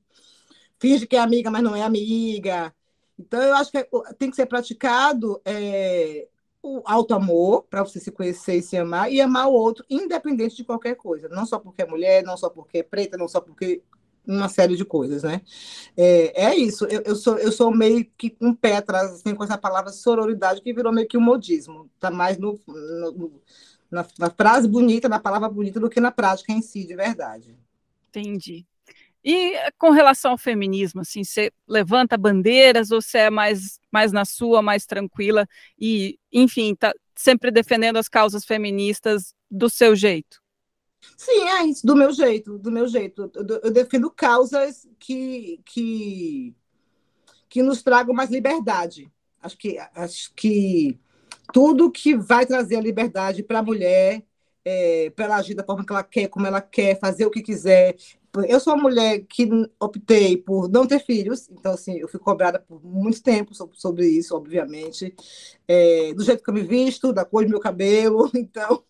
Finge que é amiga, mas não é amiga. Então, eu acho que é, tem que ser praticado é, o auto-amor, para você se conhecer e se amar, e amar o outro, independente de qualquer coisa. Não só porque é mulher, não só porque é preta, não só porque uma série de coisas, né? É, é isso. Eu, eu, sou, eu sou meio que um pé atrás, assim, com essa palavra sororidade, que virou meio que um modismo. Está mais no, no, na, na frase bonita, na palavra bonita, do que na prática em si, de verdade. Entendi. E com relação ao feminismo, assim, você levanta bandeiras ou você é mais, mais na sua, mais tranquila e, enfim, tá sempre defendendo as causas feministas do seu jeito? Sim, é isso, do meu jeito, do meu jeito. Eu, eu defendo causas que, que, que nos tragam mais liberdade. Acho que, acho que tudo que vai trazer a liberdade para a mulher, é, para ela agir da forma que ela quer, como ela quer, fazer o que quiser. Eu sou uma mulher que optei por não ter filhos, então, assim, eu fui cobrada por muito tempo sobre, isso, obviamente, é, do jeito que eu me visto, da cor do meu cabelo, <laughs> então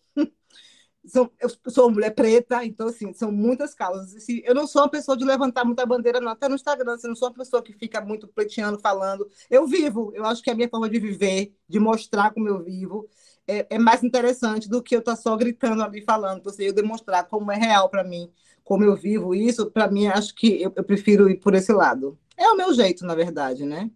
são, eu sou mulher preta, então, assim, são muitas causas. Assim, eu não sou uma pessoa de levantar muita bandeira, não. Até no Instagram, assim, não sou uma pessoa que fica muito pleiteando, falando. Eu vivo, eu acho que é a minha forma de viver, de mostrar como eu vivo, é, é mais interessante do que eu estar tá só gritando ali, falando. Assim, eu demonstrar como é real para mim, como eu vivo isso, para mim, acho que eu, eu prefiro ir por esse lado. É o meu jeito, na verdade, né?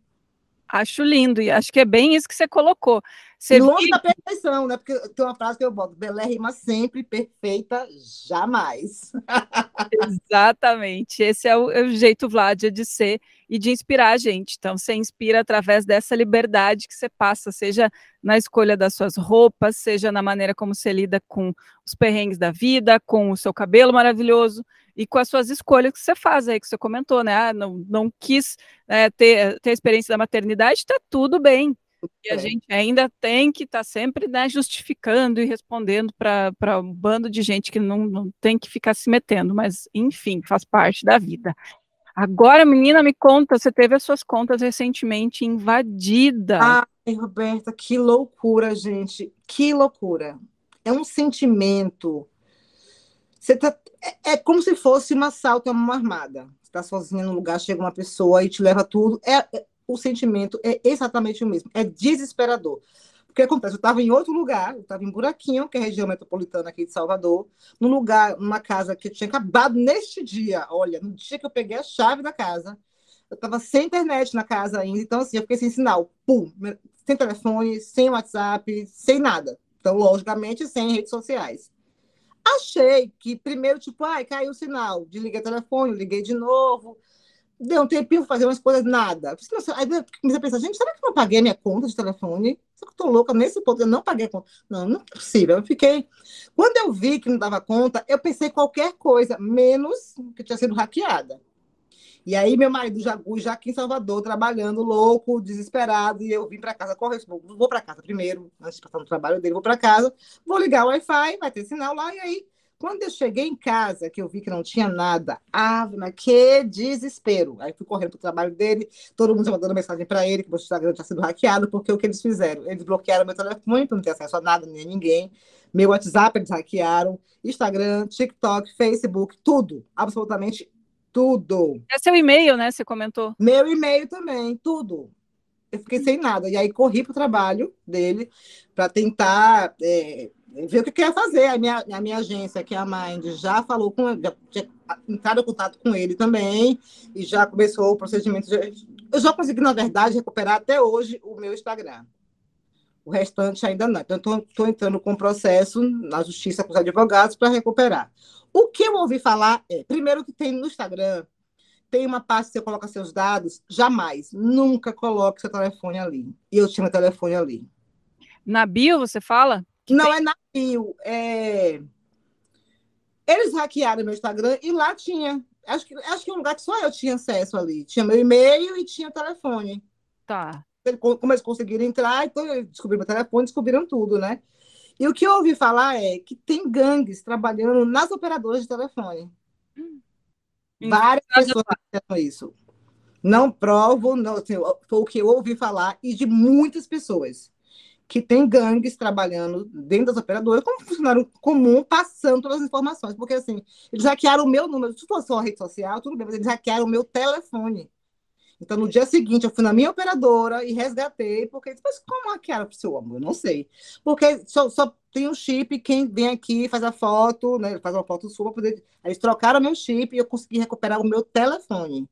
Acho lindo, e acho que é bem isso que você colocou. Você Longe da perfeição, né? Porque tem uma frase que eu boto: belérrima sempre, perfeita jamais. <laughs> Exatamente. Esse é o, é o jeito, Vládia, de ser e de inspirar a gente. Então, você inspira através dessa liberdade que você passa, seja na escolha das suas roupas, seja na maneira como você lida com os perrengues da vida, com o seu cabelo maravilhoso e com as suas escolhas que você faz aí, que você comentou, né? Ah, não, não quis é, ter, ter a experiência da maternidade, está tudo bem. E a é. gente ainda tem que estar tá sempre né, justificando e respondendo para um bando de gente que não, não tem que ficar se metendo, mas enfim, faz parte da vida. Agora, menina, me conta, você teve as suas contas recentemente invadidas. Ai, Roberta, que loucura, gente. Que loucura. É um sentimento. Você tá, é, é como se fosse um assalto a mão armada. Você está sozinha no lugar, chega uma pessoa e te leva tudo. É, é, o sentimento é exatamente o mesmo. É desesperador. O que acontece? Eu estava em outro lugar, eu estava em Buraquinho, que é a região metropolitana aqui de Salvador, num lugar, numa casa que tinha acabado neste dia. Olha, no dia que eu peguei a chave da casa, eu estava sem internet na casa ainda, então assim, eu fiquei sem sinal, pum, sem telefone, sem WhatsApp, sem nada. Então, logicamente, sem redes sociais. Achei que primeiro, tipo, ai, caiu o sinal, desliguei o telefone, liguei de novo. Deu um tempinho para fazer umas coisas, nada. Aí eu comecei a pensar, gente, será que eu não paguei minha conta de telefone? Será que eu tô louca nesse ponto? Eu não paguei a conta. Não, não é possível. Eu fiquei. Quando eu vi que não dava conta, eu pensei qualquer coisa, menos que tinha sido hackeada. E aí, meu marido já, já aqui em Salvador, trabalhando, louco, desesperado, e eu vim para casa, corre, vou para casa primeiro, antes de passar no trabalho dele, vou para casa, vou ligar o Wi-Fi, vai ter sinal lá, e aí quando eu cheguei em casa, que eu vi que não tinha nada, ave, mas que desespero. Aí fui correndo para o trabalho dele, todo mundo mandando mensagem para ele que o Instagram tinha sido hackeado, porque o que eles fizeram? Eles bloquearam meu telefone para não ter acesso a nada, nem a ninguém. Meu WhatsApp eles hackearam, Instagram, TikTok, Facebook, tudo, absolutamente tudo. É seu e-mail, né? Você comentou. Meu e-mail também, tudo. Eu fiquei sem nada. E aí corri para o trabalho dele para tentar é, ver o que quer fazer. A minha, a minha agência, que é a Mind, já falou com já tinha entrado em contato com ele também e já começou o procedimento. De, eu já consegui, na verdade, recuperar até hoje o meu Instagram. O restante ainda não. Então, estou entrando com o processo na justiça com os advogados para recuperar. O que eu ouvi falar é, primeiro que tem no Instagram, tem uma parte que você coloca seus dados, jamais, nunca coloque seu telefone ali. E eu tinha meu telefone ali. Na bio, você fala? Não tem... é na bio, é... Eles hackearam meu Instagram e lá tinha. Acho que, acho que é um lugar que só eu tinha acesso ali. Tinha meu e-mail e tinha telefone. Tá. Como eles conseguiram entrar, então eu descobri meu telefone, descobriram tudo, né? E o que eu ouvi falar é que tem gangues trabalhando nas operadoras de telefone. Hum. Várias pessoas fizeram isso. Não provo, não, assim, foi o que eu ouvi falar, e de muitas pessoas que tem gangues trabalhando dentro das operadoras como funcionário comum, passando todas as informações. Porque, assim, eles hackearam o meu número. Se fosse só rede social, tudo bem, mas eles hackearam o meu telefone. Então, no dia seguinte, eu fui na minha operadora e resgatei, porque mas como hackearam para o seu amor? Eu não sei. Porque só, só tem um chip, quem vem aqui faz a foto, né? Faz uma foto sua, poder... eles trocaram meu chip e eu consegui recuperar o meu telefone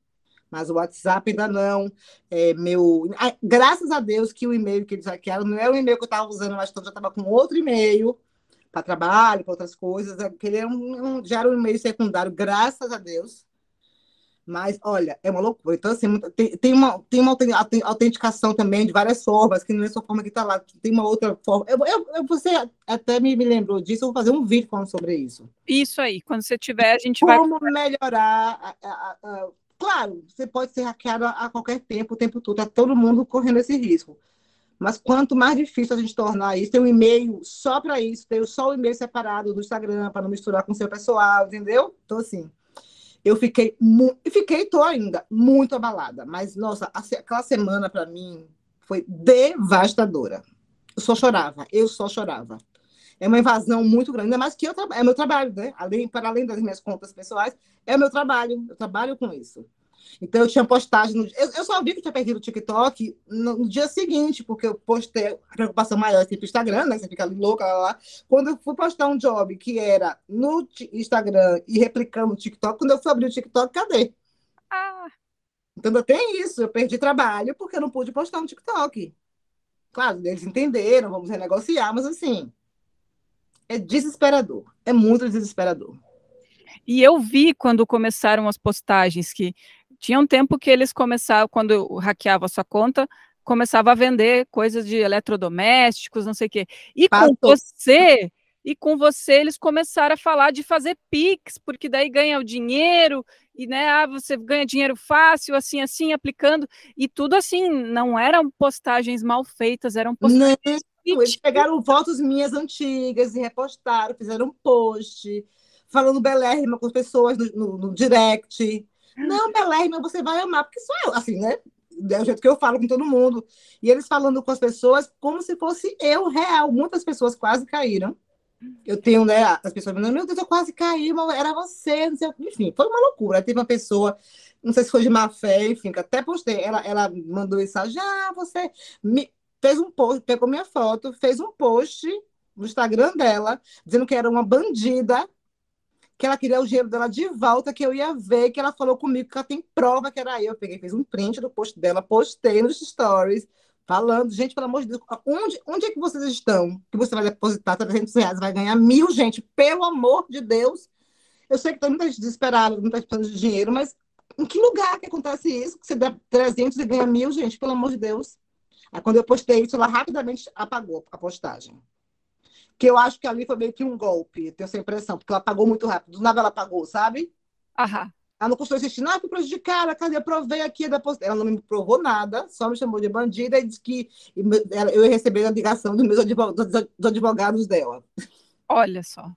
mas o WhatsApp ainda não. É, meu, ah, graças a Deus que o e-mail que eles hackearam não é o e-mail que eu estava usando, mas então já estava com outro e-mail para trabalho, para outras coisas. Aquele era um, um, já era um e-mail secundário, graças a Deus. Mas, olha, é uma loucura. Então, assim, tem, tem, uma, tem uma autenticação também de várias formas, que não é só forma que está lá, tem uma outra forma. Eu, eu, você até me, me lembrou disso, eu vou fazer um vídeo falando sobre isso. Isso aí, quando você tiver, a gente Como vai. Como melhorar a, a, a, Claro, você pode ser hackeado a qualquer tempo, o tempo todo, está todo mundo correndo esse risco. Mas quanto mais difícil a gente tornar isso, tem um e-mail só para isso, tem só o e-mail separado do Instagram, para não misturar com o seu pessoal, entendeu? Então, assim, eu fiquei, e fiquei, tô ainda, muito abalada. Mas, nossa, aquela semana para mim foi devastadora. Eu só chorava, eu só chorava. É uma invasão muito grande, ainda mais que eu é meu trabalho, né? Além, para além das minhas contas pessoais, é o meu trabalho, eu trabalho com isso. Então, eu tinha postagem. No... Eu, eu, só vi que tinha perdido o TikTok no, no, dia seguinte, porque eu postei a preocupação maior tipo Instagram, né? Você fica louca lá, lá. Quando eu fui postar um job que era no Instagram e replicando o TikTok, quando eu fui abrir o TikTok, cadê? Ah. Então, ainda tem isso. Eu perdi trabalho porque eu não pude postar no TikTok. Claro, eles entenderam, vamos renegociar, mas assim, é desesperador. É muito desesperador. E eu vi quando começaram as postagens que tinha um tempo que eles começavam, quando hackeava a sua conta, começava a vender coisas de eletrodomésticos, não sei o quê. E Passou. com você, e com você eles começaram a falar de fazer Pix, porque daí ganha o dinheiro, e né, ah, você ganha dinheiro fácil, assim, assim, aplicando, e tudo assim, não eram postagens mal feitas, eram postagens. Não, eles pegaram fotos minhas antigas e repostaram, fizeram um post, falando belérrima com as pessoas no, no, no direct. Não, Belérrima, você vai amar, porque sou eu, assim, né? É o jeito que eu falo com todo mundo. E eles falando com as pessoas como se fosse eu real. Muitas pessoas quase caíram. Eu tenho, né? As pessoas falando, meu Deus, eu quase caí, mas era você, não sei Enfim, foi uma loucura. Teve uma pessoa, não sei se foi de má fé, enfim, que até postei. Ela, ela mandou mensagem, ah, você me... fez um post, pegou minha foto, fez um post no Instagram dela, dizendo que era uma bandida que ela queria o dinheiro dela de volta, que eu ia ver, que ela falou comigo que ela tem prova que era eu. eu peguei, fiz um print do post dela, postei nos stories, falando, gente, pelo amor de Deus, onde, onde é que vocês estão? Que você vai depositar 300 reais, vai ganhar mil, gente, pelo amor de Deus. Eu sei que tem muita gente desesperada, muita gente precisando de dinheiro, mas em que lugar que acontece isso? Que você dá 300 e ganha mil, gente, pelo amor de Deus. Aí quando eu postei isso, ela rapidamente apagou a postagem. Que eu acho que ali foi meio que um golpe, tenho essa impressão, porque ela apagou muito rápido. Do nada ela apagou, sabe? Aham. Ela não custou insistir, não, fui prejudicada, cadê? Eu provei aqui. Depois... Ela não me provou nada, só me chamou de bandida e disse que eu ia receber a ligação dos meus advogados dela. Olha só.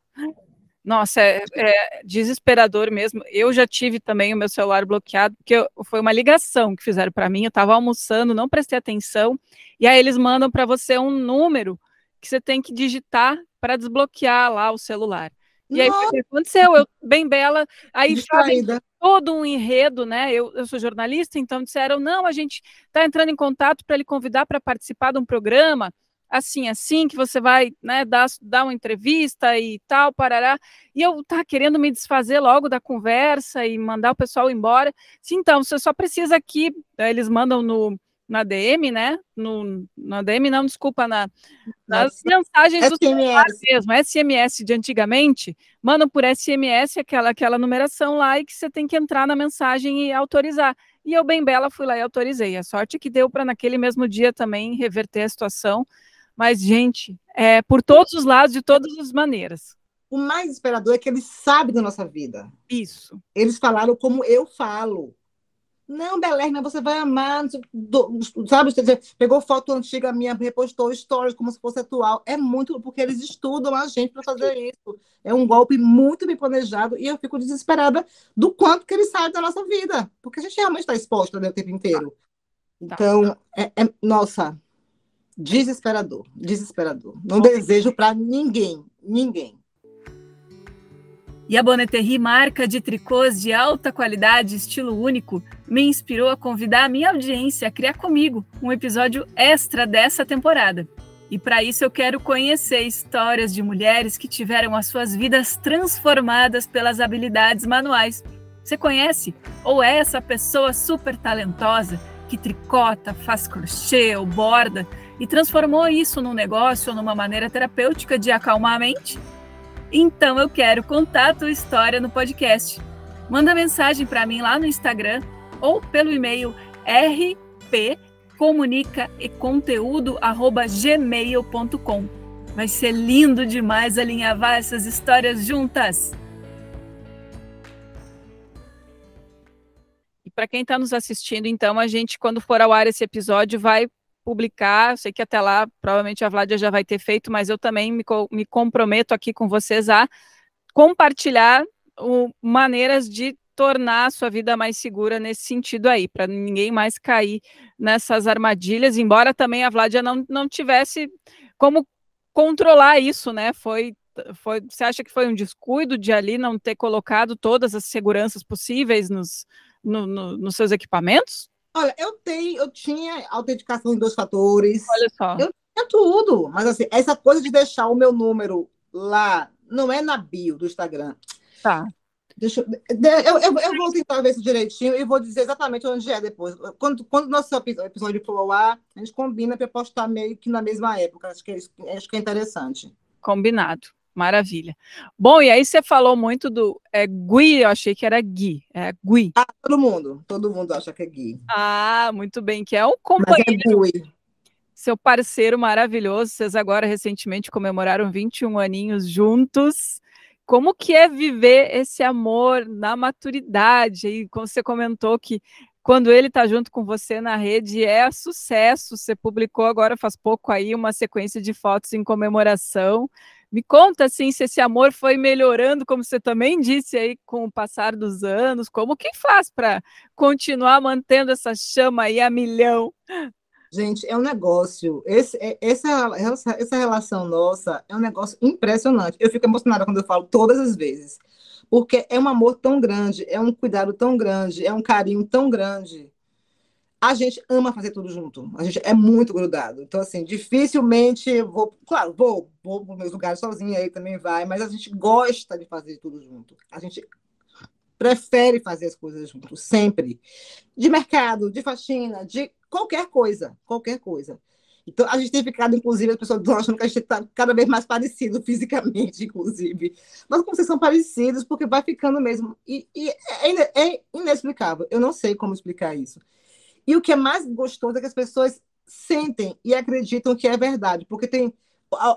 Nossa, é, é, desesperador mesmo. Eu já tive também o meu celular bloqueado, porque eu, foi uma ligação que fizeram para mim. Eu estava almoçando, não prestei atenção, e aí eles mandam para você um número que você tem que digitar para desbloquear lá o celular. E aí o que aconteceu? Eu, bem bela, aí todo um enredo, né? Eu, eu sou jornalista, então disseram: não, a gente está entrando em contato para lhe convidar para participar de um programa assim, assim, que você vai né, dar, dar uma entrevista e tal, parará. E eu tá querendo me desfazer logo da conversa e mandar o pessoal embora. Sim, então, você só precisa aqui, eles mandam no, na DM, né? No, na DM, não, desculpa, na, nas mensagens SMS. do celular mesmo, SMS de antigamente, mandam por SMS aquela, aquela numeração lá e que você tem que entrar na mensagem e autorizar. E eu, bem bela, fui lá e autorizei. A sorte que deu para naquele mesmo dia também reverter a situação. Mas, gente, é por todos os lados, de todas as maneiras. O mais esperador é que eles sabem da nossa vida. Isso. Eles falaram como eu falo. Não, Belerna, você vai amar. Sabe, você pegou foto antiga minha, repostou stories como se fosse atual. É muito porque eles estudam a gente para fazer isso. É um golpe muito bem planejado e eu fico desesperada do quanto que eles sabem da nossa vida. Porque a gente realmente está exposta né, o tempo inteiro. Tá. Então, é, é, nossa, desesperador, desesperador. Não desejo para ninguém, ninguém. E a Bonneterie, marca de tricôs de alta qualidade, estilo único, me inspirou a convidar a minha audiência a criar comigo um episódio extra dessa temporada. E para isso eu quero conhecer histórias de mulheres que tiveram as suas vidas transformadas pelas habilidades manuais. Você conhece? Ou é essa pessoa super talentosa que tricota, faz crochê ou borda e transformou isso num negócio ou numa maneira terapêutica de acalmar a mente? Então eu quero contar a tua história no podcast. Manda mensagem para mim lá no Instagram ou pelo e-mail rpcomunicaeconteúdo@gmail.com. Vai ser lindo demais alinhavar essas histórias juntas. E para quem está nos assistindo, então, a gente, quando for ao ar esse episódio, vai publicar. Sei que até lá provavelmente a Vládia já vai ter feito, mas eu também me, me comprometo aqui com vocês a compartilhar o, maneiras de tornar a sua vida mais segura nesse sentido aí, para ninguém mais cair nessas armadilhas, embora também a Vládia não, não tivesse como controlar isso, né? Foi, foi, você acha que foi um descuido de ali não ter colocado todas as seguranças possíveis nos, no, no, nos seus equipamentos? Olha, eu tenho, eu tinha autenticação em dois fatores. Olha só. Eu tinha tudo, mas assim, essa coisa de deixar o meu número lá, não é na bio do Instagram. Tá. Deixa eu, eu, eu, eu vou tentar ver isso direitinho e vou dizer exatamente onde é depois. Quando, quando o nosso episódio for ao ar, a gente combina para postar meio que na mesma época. Acho que é, acho que é interessante. Combinado. Maravilha. Bom, e aí você falou muito do é, Gui, eu achei que era Gui. É Gui. Ah, todo mundo. Todo mundo acha que é Gui. Ah, muito bem, que é um companheiro. Mas é Gui. Seu parceiro maravilhoso. Vocês agora recentemente comemoraram 21 aninhos juntos. Como que é viver esse amor na maturidade? E como você comentou que quando ele está junto com você na rede é sucesso. Você publicou agora faz pouco aí uma sequência de fotos em comemoração. Me conta assim se esse amor foi melhorando, como você também disse aí, com o passar dos anos. Como que faz para continuar mantendo essa chama aí a milhão? Gente, é um negócio. Esse, é, essa, essa relação nossa é um negócio impressionante. Eu fico emocionada quando eu falo todas as vezes. Porque é um amor tão grande, é um cuidado tão grande, é um carinho tão grande a gente ama fazer tudo junto. A gente é muito grudado. Então, assim, dificilmente vou. Claro, vou, vou para meus lugares sozinha, aí também vai, mas a gente gosta de fazer tudo junto. A gente prefere fazer as coisas juntos, sempre. De mercado, de faxina, de qualquer coisa. Qualquer coisa. Então, a gente tem ficado, inclusive, as pessoas estão achando que a gente está cada vez mais parecido <laughs> fisicamente, inclusive. Mas como vocês são parecidos, porque vai ficando mesmo. E, e é, é inexplicável. Eu não sei como explicar isso. E o que é mais gostoso é que as pessoas sentem e acreditam que é verdade, porque tem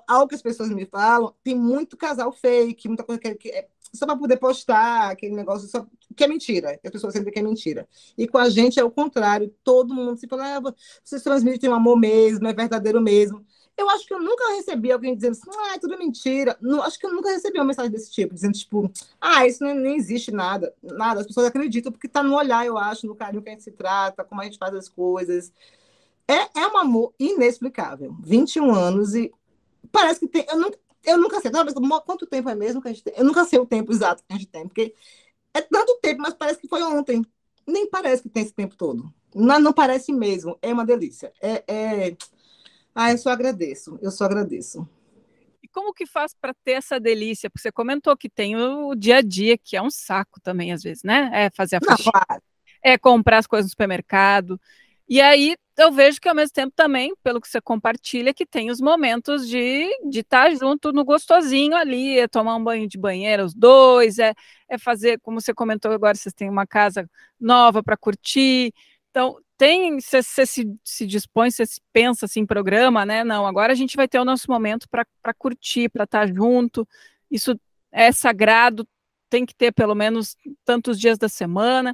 algo que as pessoas me falam, tem muito casal fake, muita coisa que, é só para poder postar aquele negócio só, que é mentira. As pessoas sentem que é mentira. E com a gente é o contrário. Todo mundo se fala, ah, vocês transmitem um amor mesmo, é verdadeiro mesmo. Eu acho que eu nunca recebi alguém dizendo assim, ah, é tudo mentira. Não, acho que eu nunca recebi uma mensagem desse tipo, dizendo, tipo, ah, isso não, nem existe nada. Nada. As pessoas acreditam porque está no olhar, eu acho, no carinho que a gente se trata, como a gente faz as coisas. É, é um amor inexplicável. 21 anos e parece que tem. Eu nunca, eu nunca sei. Talvez, quanto tempo é mesmo que a gente tem? Eu nunca sei o tempo exato que a gente tem, porque é tanto tempo, mas parece que foi ontem. Nem parece que tem esse tempo todo. Não, não parece mesmo. É uma delícia. É, é... Ah, eu só agradeço. Eu só agradeço. E como que faz para ter essa delícia? Porque você comentou que tem o dia a dia, que é um saco também, às vezes, né? É fazer a faxina, claro. é comprar as coisas no supermercado. E aí eu vejo que ao mesmo tempo também, pelo que você compartilha, que tem os momentos de estar tá junto no gostosinho ali, é tomar um banho de banheira os dois, é, é fazer, como você comentou agora, vocês têm uma casa nova para curtir. Então, tem, você, se, se dispõe, você se pensa assim, programa, né? Não, agora a gente vai ter o nosso momento para curtir, para estar tá junto. Isso é sagrado, tem que ter pelo menos tantos dias da semana.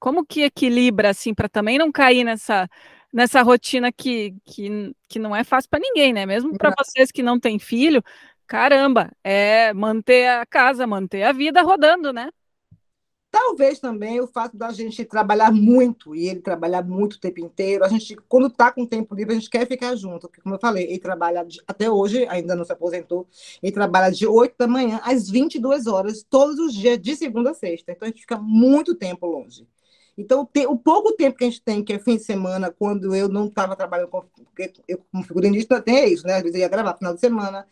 Como que equilibra assim para também não cair nessa nessa rotina que, que, que não é fácil para ninguém, né? Mesmo para vocês que não têm filho, caramba, é manter a casa, manter a vida rodando, né? Talvez também o fato da gente trabalhar muito e ele trabalhar muito o tempo inteiro. A gente, quando está com tempo livre, a gente quer ficar junto. Porque, como eu falei, ele trabalha de, até hoje, ainda não se aposentou. Ele trabalha de 8 da manhã às 22 horas, todos os dias, de segunda a sexta. Então a gente fica muito tempo longe. Então, o pouco tempo que a gente tem, que é fim de semana, quando eu não estava trabalhando com, eu, como figurinista, tem isso, né? Às vezes eu ia gravar final de semana.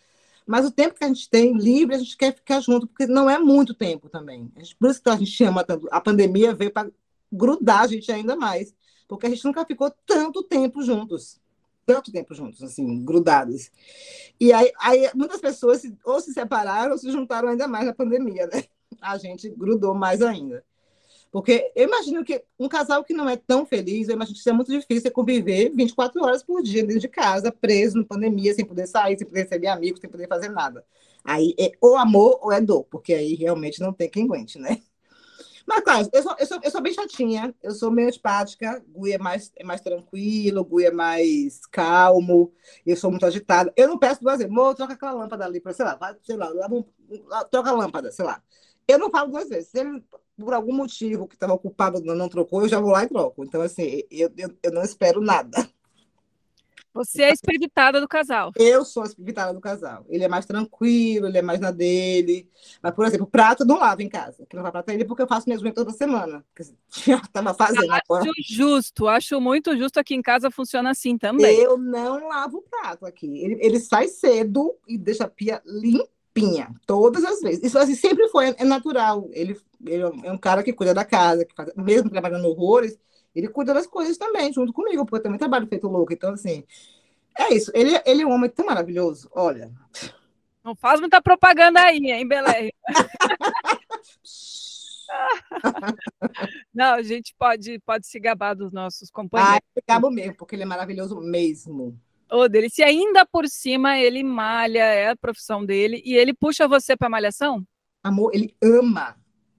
Mas o tempo que a gente tem livre, a gente quer ficar junto, porque não é muito tempo também. por isso que a gente chama tanto. A pandemia veio para grudar a gente ainda mais, porque a gente nunca ficou tanto tempo juntos. Tanto tempo juntos, assim, grudados. E aí, aí muitas pessoas ou se separaram ou se juntaram ainda mais na pandemia, né? A gente grudou mais ainda. Porque eu imagino que um casal que não é tão feliz, eu imagino que seja muito difícil conviver 24 horas por dia dentro de casa, preso na pandemia, sem poder sair, sem poder receber amigos, sem poder fazer nada. Aí é ou amor ou é dor, porque aí realmente não tem quem aguente, né? Mas, claro, eu sou, eu sou, eu sou bem chatinha, eu sou meio antipática, Gui é mais, é mais tranquilo, Gui é mais calmo, eu sou muito agitada. Eu não peço duas vezes, amor, troca aquela lâmpada ali, para sei lá, vai, sei lá, troca a lâmpada, sei lá. Eu não falo duas vezes. Se ele por algum motivo que estava ocupado não, trocou, eu já vou lá e troco. Então, assim, eu, eu, eu não espero nada. Você é a espiritada do casal. Eu sou a espiritada do casal. Ele é mais tranquilo, ele é mais na dele. Mas, por exemplo, prato não lavo em casa. Que não vai prato ele porque eu faço mesmo toda semana. Já estava <laughs> fazendo. Acho agora. justo, acho muito justo aqui em casa funciona assim também. Eu não lavo o prato aqui. Ele, ele sai cedo e deixa a pia limpa limpinha, todas as vezes. Isso assim, sempre foi, é natural. Ele, ele é um cara que cuida da casa, que faz, mesmo trabalhando horrores, ele cuida das coisas também, junto comigo, porque eu também trabalho feito louco. Então, assim, é isso. Ele, ele é um homem tão maravilhoso. Olha. Não faz muita propaganda aí, hein, Belé? <laughs> Não, a gente pode, pode se gabar dos nossos companheiros. Ah, eu gabo mesmo, porque ele é maravilhoso mesmo. Ô, dele, se ainda por cima ele malha, é a profissão dele, e ele puxa você para malhação? Amor, ele ama.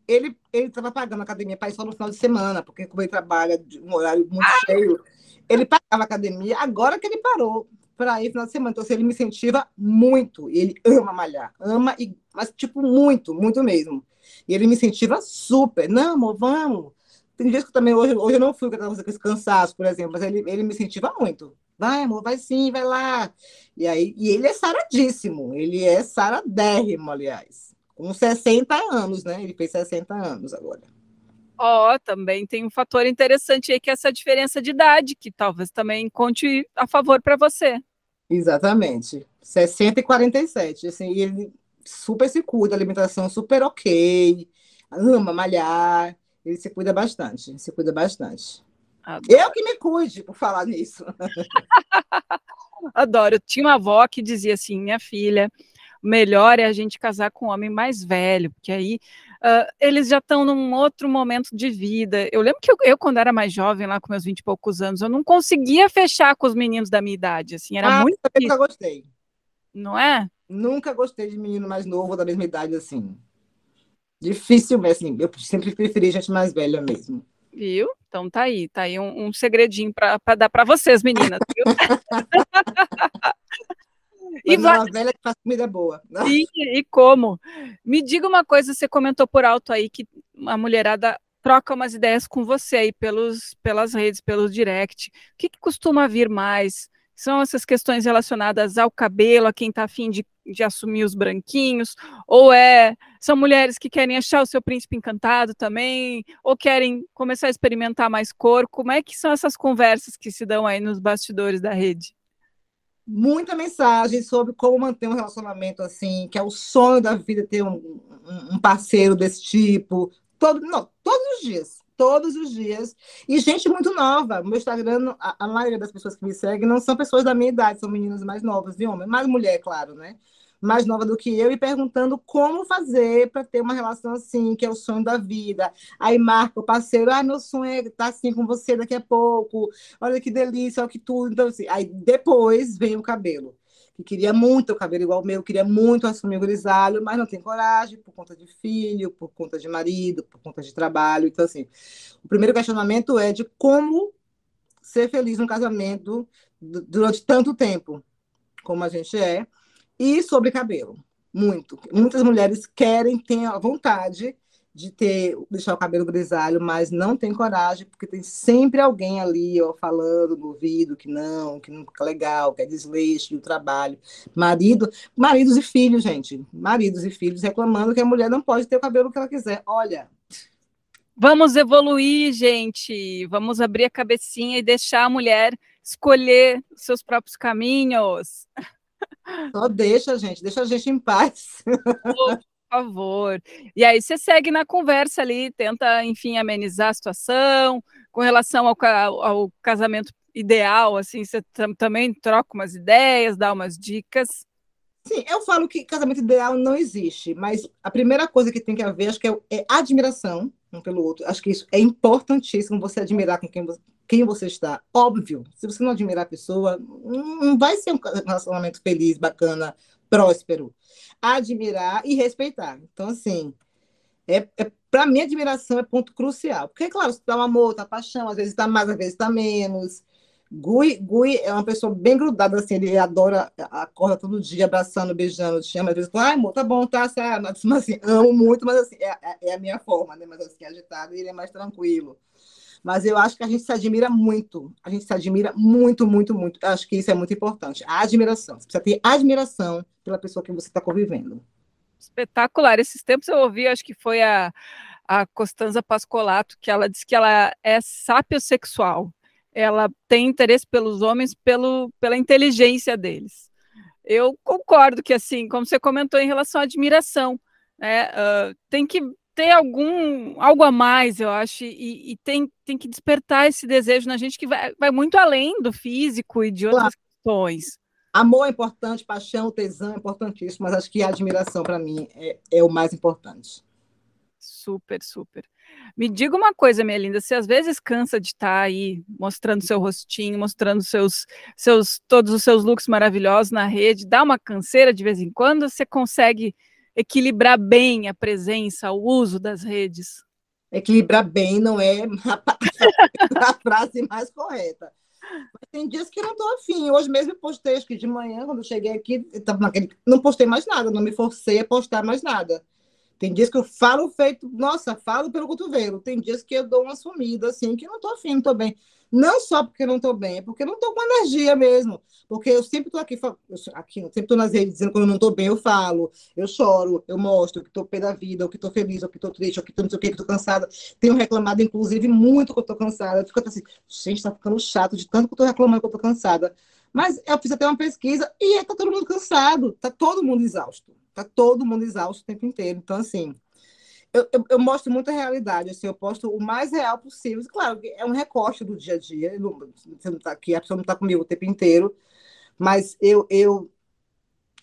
Ele ele estava pagando a academia para ir só no final de semana, porque como ele trabalha de um horário muito ah! cheio, ele pagava a academia, agora que ele parou para ir no final de semana. Então, assim, ele me incentiva muito. Ele ama malhar. Ama, e, mas, tipo, muito, muito mesmo. E ele me incentiva super. Não, amor, vamos. Tem dias que eu também, hoje, hoje eu não fui com esse cansaço, por exemplo, mas ele, ele me incentiva muito. Vai, amor, vai sim, vai lá. E aí, e ele é saradíssimo, ele é saradérrimo, aliás. Com 60 anos, né? Ele fez 60 anos agora. Ó, oh, também tem um fator interessante aí que é essa diferença de idade, que talvez também conte a favor para você. Exatamente. 60 e 47. Assim, ele super se cuida, alimentação super ok, ama malhar, ele se cuida bastante, se cuida bastante. Adoro. Eu que me cuide por falar nisso. <laughs> Adoro. Eu tinha uma avó que dizia assim: minha filha, melhor é a gente casar com um homem mais velho, porque aí uh, eles já estão num outro momento de vida. Eu lembro que eu, eu, quando era mais jovem, lá com meus vinte e poucos anos, eu não conseguia fechar com os meninos da minha idade, assim, era ah, muito. Eu nunca gostei. Não é? Nunca gostei de menino mais novo da mesma idade, assim. Difícil, assim, eu sempre preferi gente mais velha mesmo. Viu? Então tá aí, tá aí um, um segredinho para dar para vocês, meninas. <laughs> e vai... velha que faz comida boa. <laughs> E, e como? Me diga uma coisa, você comentou por alto aí que a mulherada troca umas ideias com você aí pelos, pelas redes, pelo direct. O que, que costuma vir mais? São essas questões relacionadas ao cabelo, a quem está afim de, de assumir os branquinhos, ou é são mulheres que querem achar o seu príncipe encantado também, ou querem começar a experimentar mais cor. Como é que são essas conversas que se dão aí nos bastidores da rede? Muita mensagem sobre como manter um relacionamento assim, que é o sonho da vida ter um, um parceiro desse tipo, todo, não, todos os dias todos os dias. E gente muito nova. Meu Instagram, a, a, maioria das pessoas que me seguem não são pessoas da minha idade, são meninas mais novas de homem, mais mulher, claro, né? Mais nova do que eu, e perguntando como fazer para ter uma relação assim, que é o sonho da vida. Aí marca o parceiro, ah, meu sonho é estar assim com você daqui a pouco, olha que delícia, olha que tudo. Então, assim, aí depois vem o cabelo que queria muito o cabelo igual o meu, queria muito assumir o grisalho, mas não tem coragem por conta de filho, por conta de marido, por conta de trabalho. Então, assim, o primeiro questionamento é de como ser feliz no casamento durante tanto tempo como a gente é, e sobre cabelo. Muito. Muitas mulheres querem, têm a vontade de ter deixar o cabelo grisalho, mas não tem coragem, porque tem sempre alguém ali ó, falando no ouvido que não, que não fica legal, que é desleixo o trabalho. Marido, maridos e filhos, gente, maridos e filhos reclamando que a mulher não pode ter o cabelo que ela quiser. Olha, Vamos evoluir, gente. Vamos abrir a cabecinha e deixar a mulher escolher seus próprios caminhos. Só deixa, gente, deixa a gente em paz favor. E aí você segue na conversa ali, tenta, enfim, amenizar a situação. Com relação ao, ao casamento ideal, assim, você também troca umas ideias, dá umas dicas. Sim, eu falo que casamento ideal não existe, mas a primeira coisa que tem que haver, acho que é, é admiração um pelo outro. Acho que isso é importantíssimo, você admirar com quem você, quem você está. Óbvio, se você não admirar a pessoa, não vai ser um relacionamento feliz, bacana, próspero. Admirar e respeitar. Então, assim, é, é para mim, admiração é ponto crucial. Porque, claro, você dá um amor, tá paixão, às vezes está mais, às vezes está menos. Gui, Gui é uma pessoa bem grudada, assim, ele adora, acorda todo dia abraçando, beijando, te chama, às vezes fala, ai, amor, tá bom, tá, sabe? Mas, assim, amo muito, mas assim, é, é, é a minha forma, né? Mas assim, agitado, ele é mais tranquilo. Mas eu acho que a gente se admira muito. A gente se admira muito, muito, muito. Eu acho que isso é muito importante. A admiração. Você precisa ter admiração pela pessoa que você está convivendo. Espetacular. Esses tempos eu ouvi, acho que foi a, a Costanza Pascolato, que ela disse que ela é sapiosexual. Ela tem interesse pelos homens pelo, pela inteligência deles. Eu concordo que, assim, como você comentou em relação à admiração, né, uh, tem que ter algum algo a mais, eu acho, e, e, tem, tem que despertar esse desejo na gente que vai, vai muito além do físico e de outras claro. questões. Amor é importante, paixão, tesão é importantíssimo, mas acho que a admiração para mim é, é o mais importante. Super, super. Me diga uma coisa, minha linda, você às vezes cansa de estar tá aí mostrando seu rostinho, mostrando seus, seus todos os seus looks maravilhosos na rede, dá uma canseira de vez em quando, você consegue equilibrar bem a presença, o uso das redes? Equilibrar bem não é a <laughs> frase mais correta. Mas tem dias que não estou afim. Hoje mesmo eu postei, acho que de manhã, quando eu cheguei aqui, eu naquele... não postei mais nada, não me forcei a postar mais nada. Tem dias que eu falo feito, nossa, falo pelo cotovelo. Tem dias que eu dou uma sumida, assim, que não estou afim, não estou bem. Não só porque não estou bem, é porque não estou com energia mesmo. Porque eu sempre estou aqui, aqui, eu sempre estou nas redes dizendo quando eu não estou bem, eu falo, eu choro, eu mostro que estou pé da vida, ou que estou feliz, ou que estou triste, ou que estou não sei o que, que estou cansada. Tenho reclamado, inclusive, muito que eu estou cansada. Eu fico assim, gente, está ficando chato de tanto que eu estou reclamando que eu estou cansada. Mas eu fiz até uma pesquisa e está todo mundo cansado, está todo mundo exausto. Está todo mundo exausto o tempo inteiro. Então, assim, eu, eu, eu, mostro muita realidade, assim, eu posto o mais real possível. Claro, é um recorte do dia a dia, não, você não tá aqui, a pessoa não está comigo o tempo inteiro, Mas eu, eu,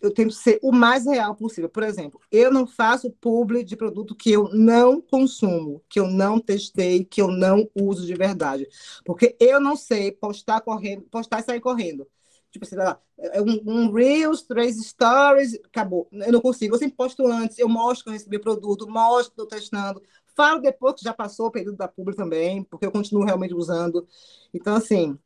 eu tento ser o mais real possível. Por exemplo, eu não faço publi de produto que eu não consumo, que eu não testei, que eu não uso de verdade. Porque eu não sei postar correndo, postar e sair correndo. Tipo assim, lá, é um, um Reels, três stories, acabou. Eu não consigo. Eu sempre posto antes, eu mostro que eu recebi o produto, mostro que estou testando, falo depois que já passou o período da publi também, porque eu continuo realmente usando. Então, assim,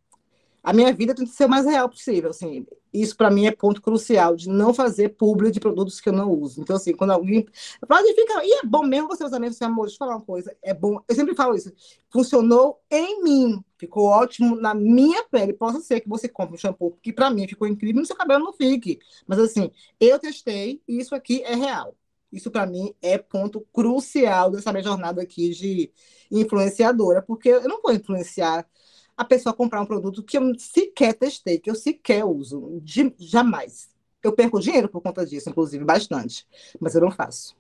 a minha vida que ser o mais real possível, assim. Isso para mim é ponto crucial de não fazer publi de produtos que eu não uso. Então assim, quando alguém pode ficar, e é bom mesmo você usar mesmo, assim, amor, deixa eu falar uma coisa, é bom. Eu sempre falo isso. Funcionou em mim, ficou ótimo na minha pele. Possa ser que você compre um shampoo que para mim ficou incrível, no seu cabelo não fique. Mas assim, eu testei e isso aqui é real. Isso para mim é ponto crucial dessa minha jornada aqui de influenciadora, porque eu não vou influenciar a pessoa comprar um produto que eu sequer testei, que eu sequer uso. De, jamais. Eu perco dinheiro por conta disso, inclusive, bastante. Mas eu não faço.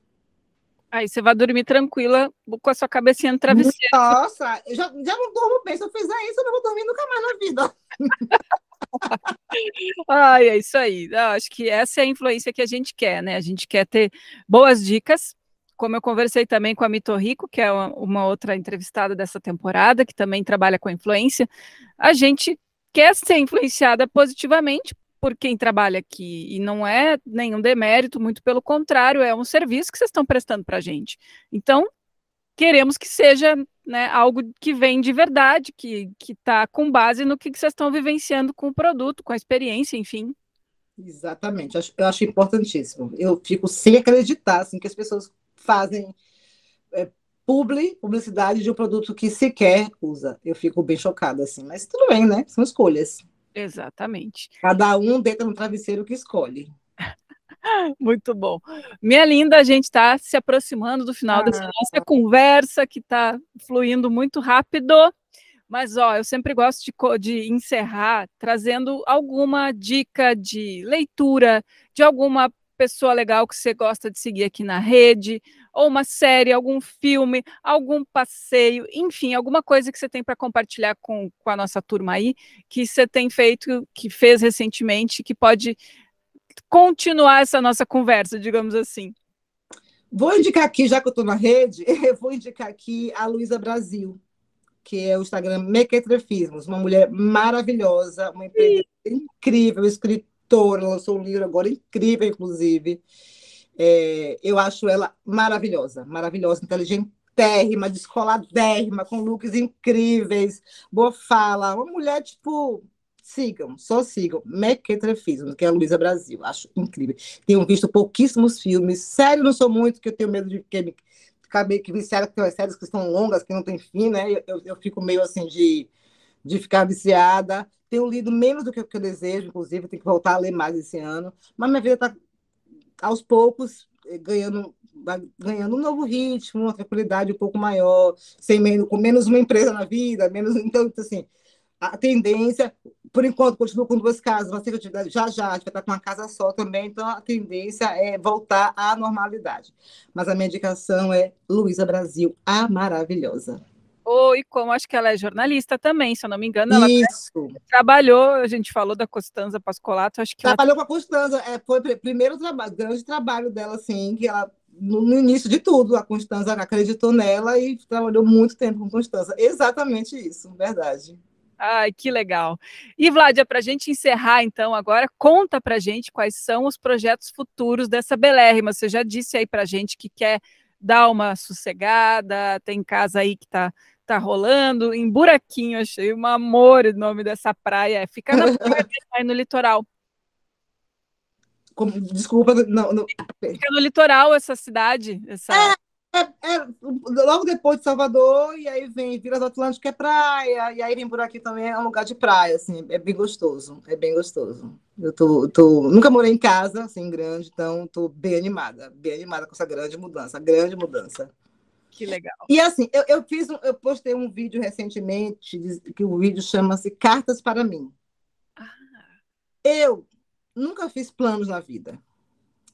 Aí você vai dormir tranquila com a sua cabecinha no travesseiro. Nossa, eu já, já não durmo bem. Se eu fizer isso, eu não vou dormir nunca mais na vida. <laughs> Ai, é isso aí. Eu acho que essa é a influência que a gente quer, né? A gente quer ter boas dicas como eu conversei também com a Mito Rico, que é uma outra entrevistada dessa temporada, que também trabalha com influência, a gente quer ser influenciada positivamente por quem trabalha aqui, e não é nenhum demérito, muito pelo contrário, é um serviço que vocês estão prestando para a gente. Então, queremos que seja né, algo que vem de verdade, que está com base no que, que vocês estão vivenciando com o produto, com a experiência, enfim. Exatamente, eu acho importantíssimo. Eu fico sem acreditar assim, que as pessoas fazem é, publi, publicidade de um produto que sequer usa. Eu fico bem chocada, assim, mas tudo bem, né? São escolhas. Exatamente. Cada um deita no travesseiro que escolhe. <laughs> Muito bom. Minha linda, a gente está se aproximando do final ah. dessa nossa conversa, que está fluindo muito rápido. Mas, ó, eu sempre gosto de, de, encerrar trazendo alguma dica de leitura, de alguma pessoa legal que você gosta de seguir aqui na rede, ou uma série, algum filme, algum passeio, enfim, alguma coisa que você tem para compartilhar com, com a nossa turma aí, que você tem feito, que fez recentemente, que pode continuar essa nossa conversa, digamos assim. Vou indicar aqui, já que eu estou na rede, <laughs> eu vou indicar aqui a Luísa Brasil, que é o Instagram Mequetrefismos, uma mulher maravilhosa, uma empresa incrível, escritora escritora, lançou um livro agora incrível, inclusive. É, eu acho ela maravilhosa, maravilhosa, inteligentérrima, descoladérrima, com looks incríveis, boa fala, uma mulher, tipo, sigam, só sigam, Mequetrefismo, que é a Luísa Brasil, acho incrível. Tenho visto pouquíssimos filmes, sério, não sou muito, que eu tenho medo de que me ficar que viciada, porque tem umas séries que estão longas, que não tem fim, né, eu, eu fico meio assim de, de ficar viciada, tenho lido menos do que eu desejo, inclusive, tenho que voltar a ler mais esse ano. Mas minha vida está, aos poucos, eh, ganhando, ganhando um novo ritmo, uma tranquilidade um pouco maior, sem menos, com menos uma empresa na vida, menos. Então, assim, a tendência, por enquanto, continuo com duas casas, mas já já a gente vai estar com uma casa só também, então a tendência é voltar à normalidade. Mas a minha indicação é Luísa Brasil, a maravilhosa. Oh, e como acho que ela é jornalista também, se eu não me engano, ela Isso. trabalhou, a gente falou da Costanza Pascolato, acho que trabalhou ela... com a Costanza, é, foi o primeiro trabalho, grande trabalho dela, assim, que ela no, no, início de tudo, a Constanza acreditou nela e trabalhou muito tempo com Constanza. Exatamente isso, verdade. Ai, que legal. E, Vládia, para a gente encerrar, então, agora, conta para gente quais são os projetos futuros dessa belérrima. Você já disse aí para gente que quer dar uma sossegada, tem casa aí que está tá rolando em Buraquinho, achei um amor o nome dessa praia, fica na praia, <laughs> aí no litoral. Como, desculpa, não, não, Fica no litoral essa cidade, essa... É, é, é, logo depois de Salvador, e aí vem Vilas do Atlântico, que é praia, e aí vem por aqui também, é um lugar de praia, assim, é bem gostoso, é bem gostoso. Eu tô, tô, nunca morei em casa, assim, grande, então tô bem animada, bem animada com essa grande mudança, grande mudança. Que legal. E assim, eu, eu fiz, eu postei um vídeo recentemente, que o vídeo chama-se Cartas para mim. Ah. Eu nunca fiz planos na vida.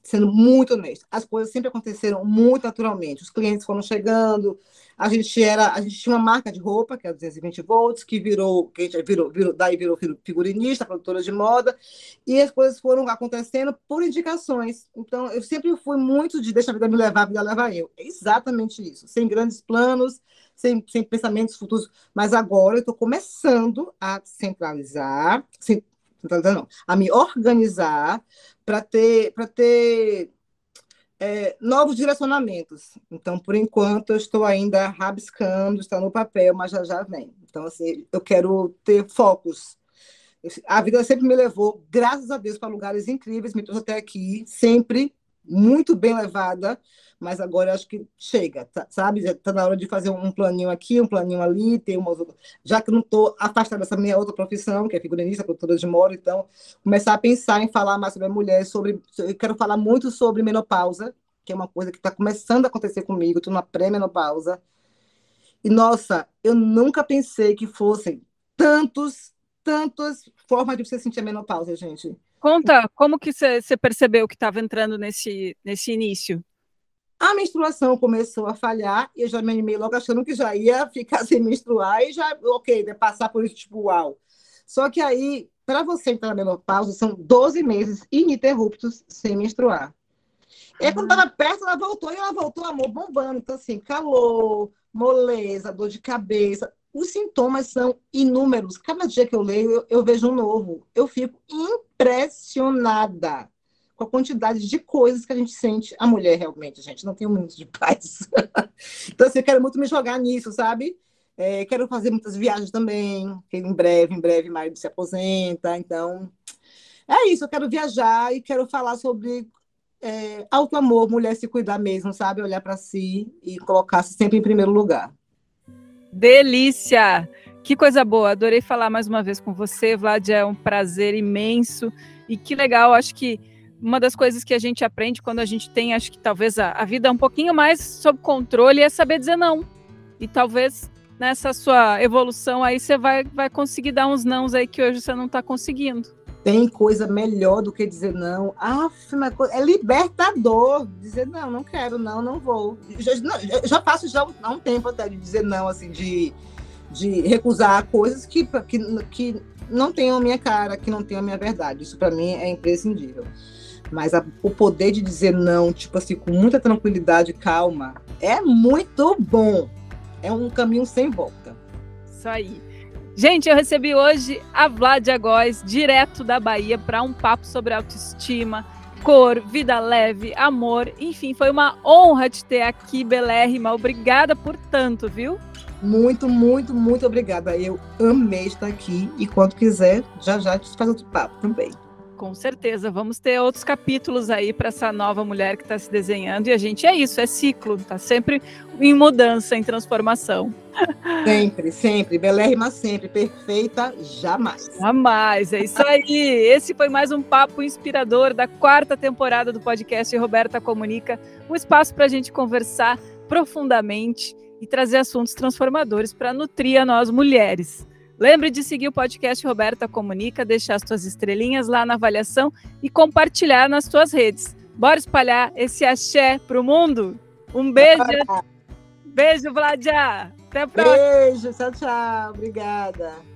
Sendo muito honesto, as coisas sempre aconteceram muito naturalmente. Os clientes foram chegando, a gente era, a gente tinha uma marca de roupa, que é 220 volts, que virou, que virou, virou, daí virou figurinista, produtora de moda, e as coisas foram acontecendo por indicações. Então, eu sempre fui muito de deixa a vida me levar, a vida leva eu. É exatamente isso, sem grandes planos, sem, sem pensamentos futuros, mas agora eu estou começando a centralizar, centralizar não, a me organizar para ter, para ter é, novos direcionamentos. Então, por enquanto, eu estou ainda rabiscando, está no papel, mas já já vem. Então, assim, eu quero ter focos. A vida sempre me levou, graças a Deus, para lugares incríveis, me trouxe até aqui, sempre muito bem levada, mas agora acho que chega, tá, sabe? Já está na hora de fazer um planinho aqui, um planinho ali, ter uma já que não estou afastada dessa minha outra profissão, que é figurinista, produtora de moda, então começar a pensar em falar mais sobre a mulher, sobre, eu quero falar muito sobre menopausa, que é uma coisa que está começando a acontecer comigo, estou na pré-menopausa, e nossa, eu nunca pensei que fossem tantos, tantas formas de você sentir a menopausa, gente. Conta, como que você percebeu que estava entrando nesse, nesse início? A menstruação começou a falhar e eu já me animei logo achando que já ia ficar <laughs> sem menstruar e já, ok, vai passar por isso, tipo, uau. Só que aí, para você entrar na menopausa, são 12 meses ininterruptos sem menstruar. E aí, quando estava perto, ela voltou e ela voltou, amor, bombando. Então, assim, calor, moleza, dor de cabeça. Os sintomas são inúmeros. Cada dia que eu leio, eu, eu vejo um novo. Eu fico impressionada com a quantidade de coisas que a gente sente. A mulher, realmente, gente, não tem um minuto de paz. <laughs> então, assim, eu quero muito me jogar nisso, sabe? É, quero fazer muitas viagens também, que em breve, em breve, marido se aposenta. Então, é isso. Eu quero viajar e quero falar sobre é, auto-amor, mulher se cuidar mesmo, sabe? Olhar para si e colocar-se sempre em primeiro lugar. Delícia! Que coisa boa, adorei falar mais uma vez com você, Vlad, é um prazer imenso e que legal, acho que uma das coisas que a gente aprende quando a gente tem, acho que talvez a, a vida um pouquinho mais sob controle é saber dizer não. E talvez nessa sua evolução aí você vai, vai conseguir dar uns nãos aí que hoje você não está conseguindo. Tem coisa melhor do que dizer não. Aff, é libertador dizer não, não quero, não, não vou. Já, já faço já há um tempo até de dizer não, assim, de, de recusar coisas que, que, que não tenham a minha cara, que não tenham a minha verdade. Isso para mim é imprescindível. Mas a, o poder de dizer não, tipo assim, com muita tranquilidade, calma, é muito bom. É um caminho sem volta. Isso aí. Gente, eu recebi hoje a Vladia Góes, direto da Bahia, para um papo sobre autoestima, cor, vida leve, amor. Enfim, foi uma honra te ter aqui, Belérrima. Obrigada por tanto, viu? Muito, muito, muito obrigada. Eu amei estar aqui e quando quiser, já já te faz outro papo também. Com certeza, vamos ter outros capítulos aí para essa nova mulher que está se desenhando. E a gente é isso, é ciclo, está sempre em mudança, em transformação. <laughs> Sempre, sempre, belérrima sempre, perfeita jamais. Jamais, é isso aí. Esse foi mais um papo inspirador da quarta temporada do podcast Roberta Comunica, um espaço para a gente conversar profundamente e trazer assuntos transformadores para nutrir a nós mulheres. Lembre de seguir o podcast Roberta Comunica, deixar as suas estrelinhas lá na avaliação e compartilhar nas suas redes. Bora espalhar esse axé pro mundo? Um beijo. Beijo, Vladia. Até a próxima. Beijo, tchau, tchau. Obrigada.